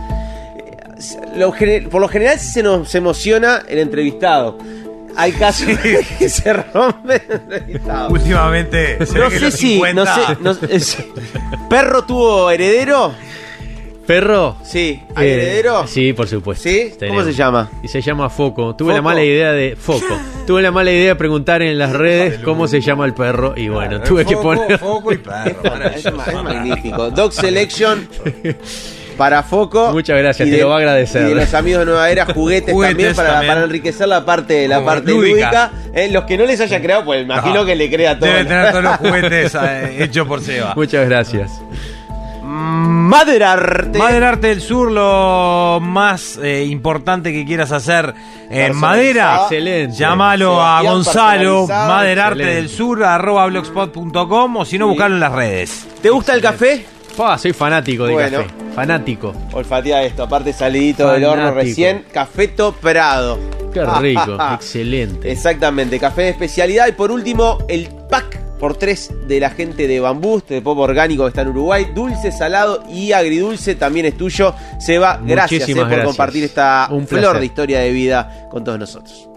Lo por lo general sí se nos emociona el entrevistado. Hay casos que se rompen.
Últimamente, se
No
ve que
sé
los
si,
50
no sé, no es- ¿Perro tuvo heredero?
¿Perro?
Sí, ¿hay
Eh,
heredero?
Sí, por supuesto.
¿Sí? ¿Cómo se llama?
Y se llama Foco. Tuve la
¿Foco?
mala idea de Foco. Tuve la mala idea de preguntar en las redes cómo se llama el perro y bueno, tuve que poner
Foco y perro.
Es magnífico. Dog Selection para Foco.
Muchas gracias,
Y
te
de-
lo voy a agradecer.
Y de los amigos de Nueva Era, juguetes,
Juguetes
también, para,
también.
para enriquecer la parte, la
Como
parte
lúdica.
lúdica. Eh, los que no les haya creado, pues imagino
No.
que le crea todo.
Debe tener todos los juguetes eh, hechos por Seba.
Muchas gracias.
Maderarte.
Maderarte del Sur, lo más eh, importante que quieras hacer en madera.
Excelente.
Llámalo a Gonzalo. Maderarte
Excelente.
del Sur, arroba blogspot.com o si no, buscarlo en las redes.
¿Te gusta el café?
Fa, soy fanático de
Bueno.
café. Fanático.
Olfatea esto, aparte salidito del horno recién. Cafeto Prado.
Qué rico. Excelente.
Exactamente, café de especialidad. Y por último, el pack por tres de la gente de Bambú, este pop orgánico que está en Uruguay. Dulce, salado y agridulce también es tuyo. Seba, gracias, eh,
Muchísimas
por
gracias.
compartir esta
Un
flor de historia de vida con todos nosotros.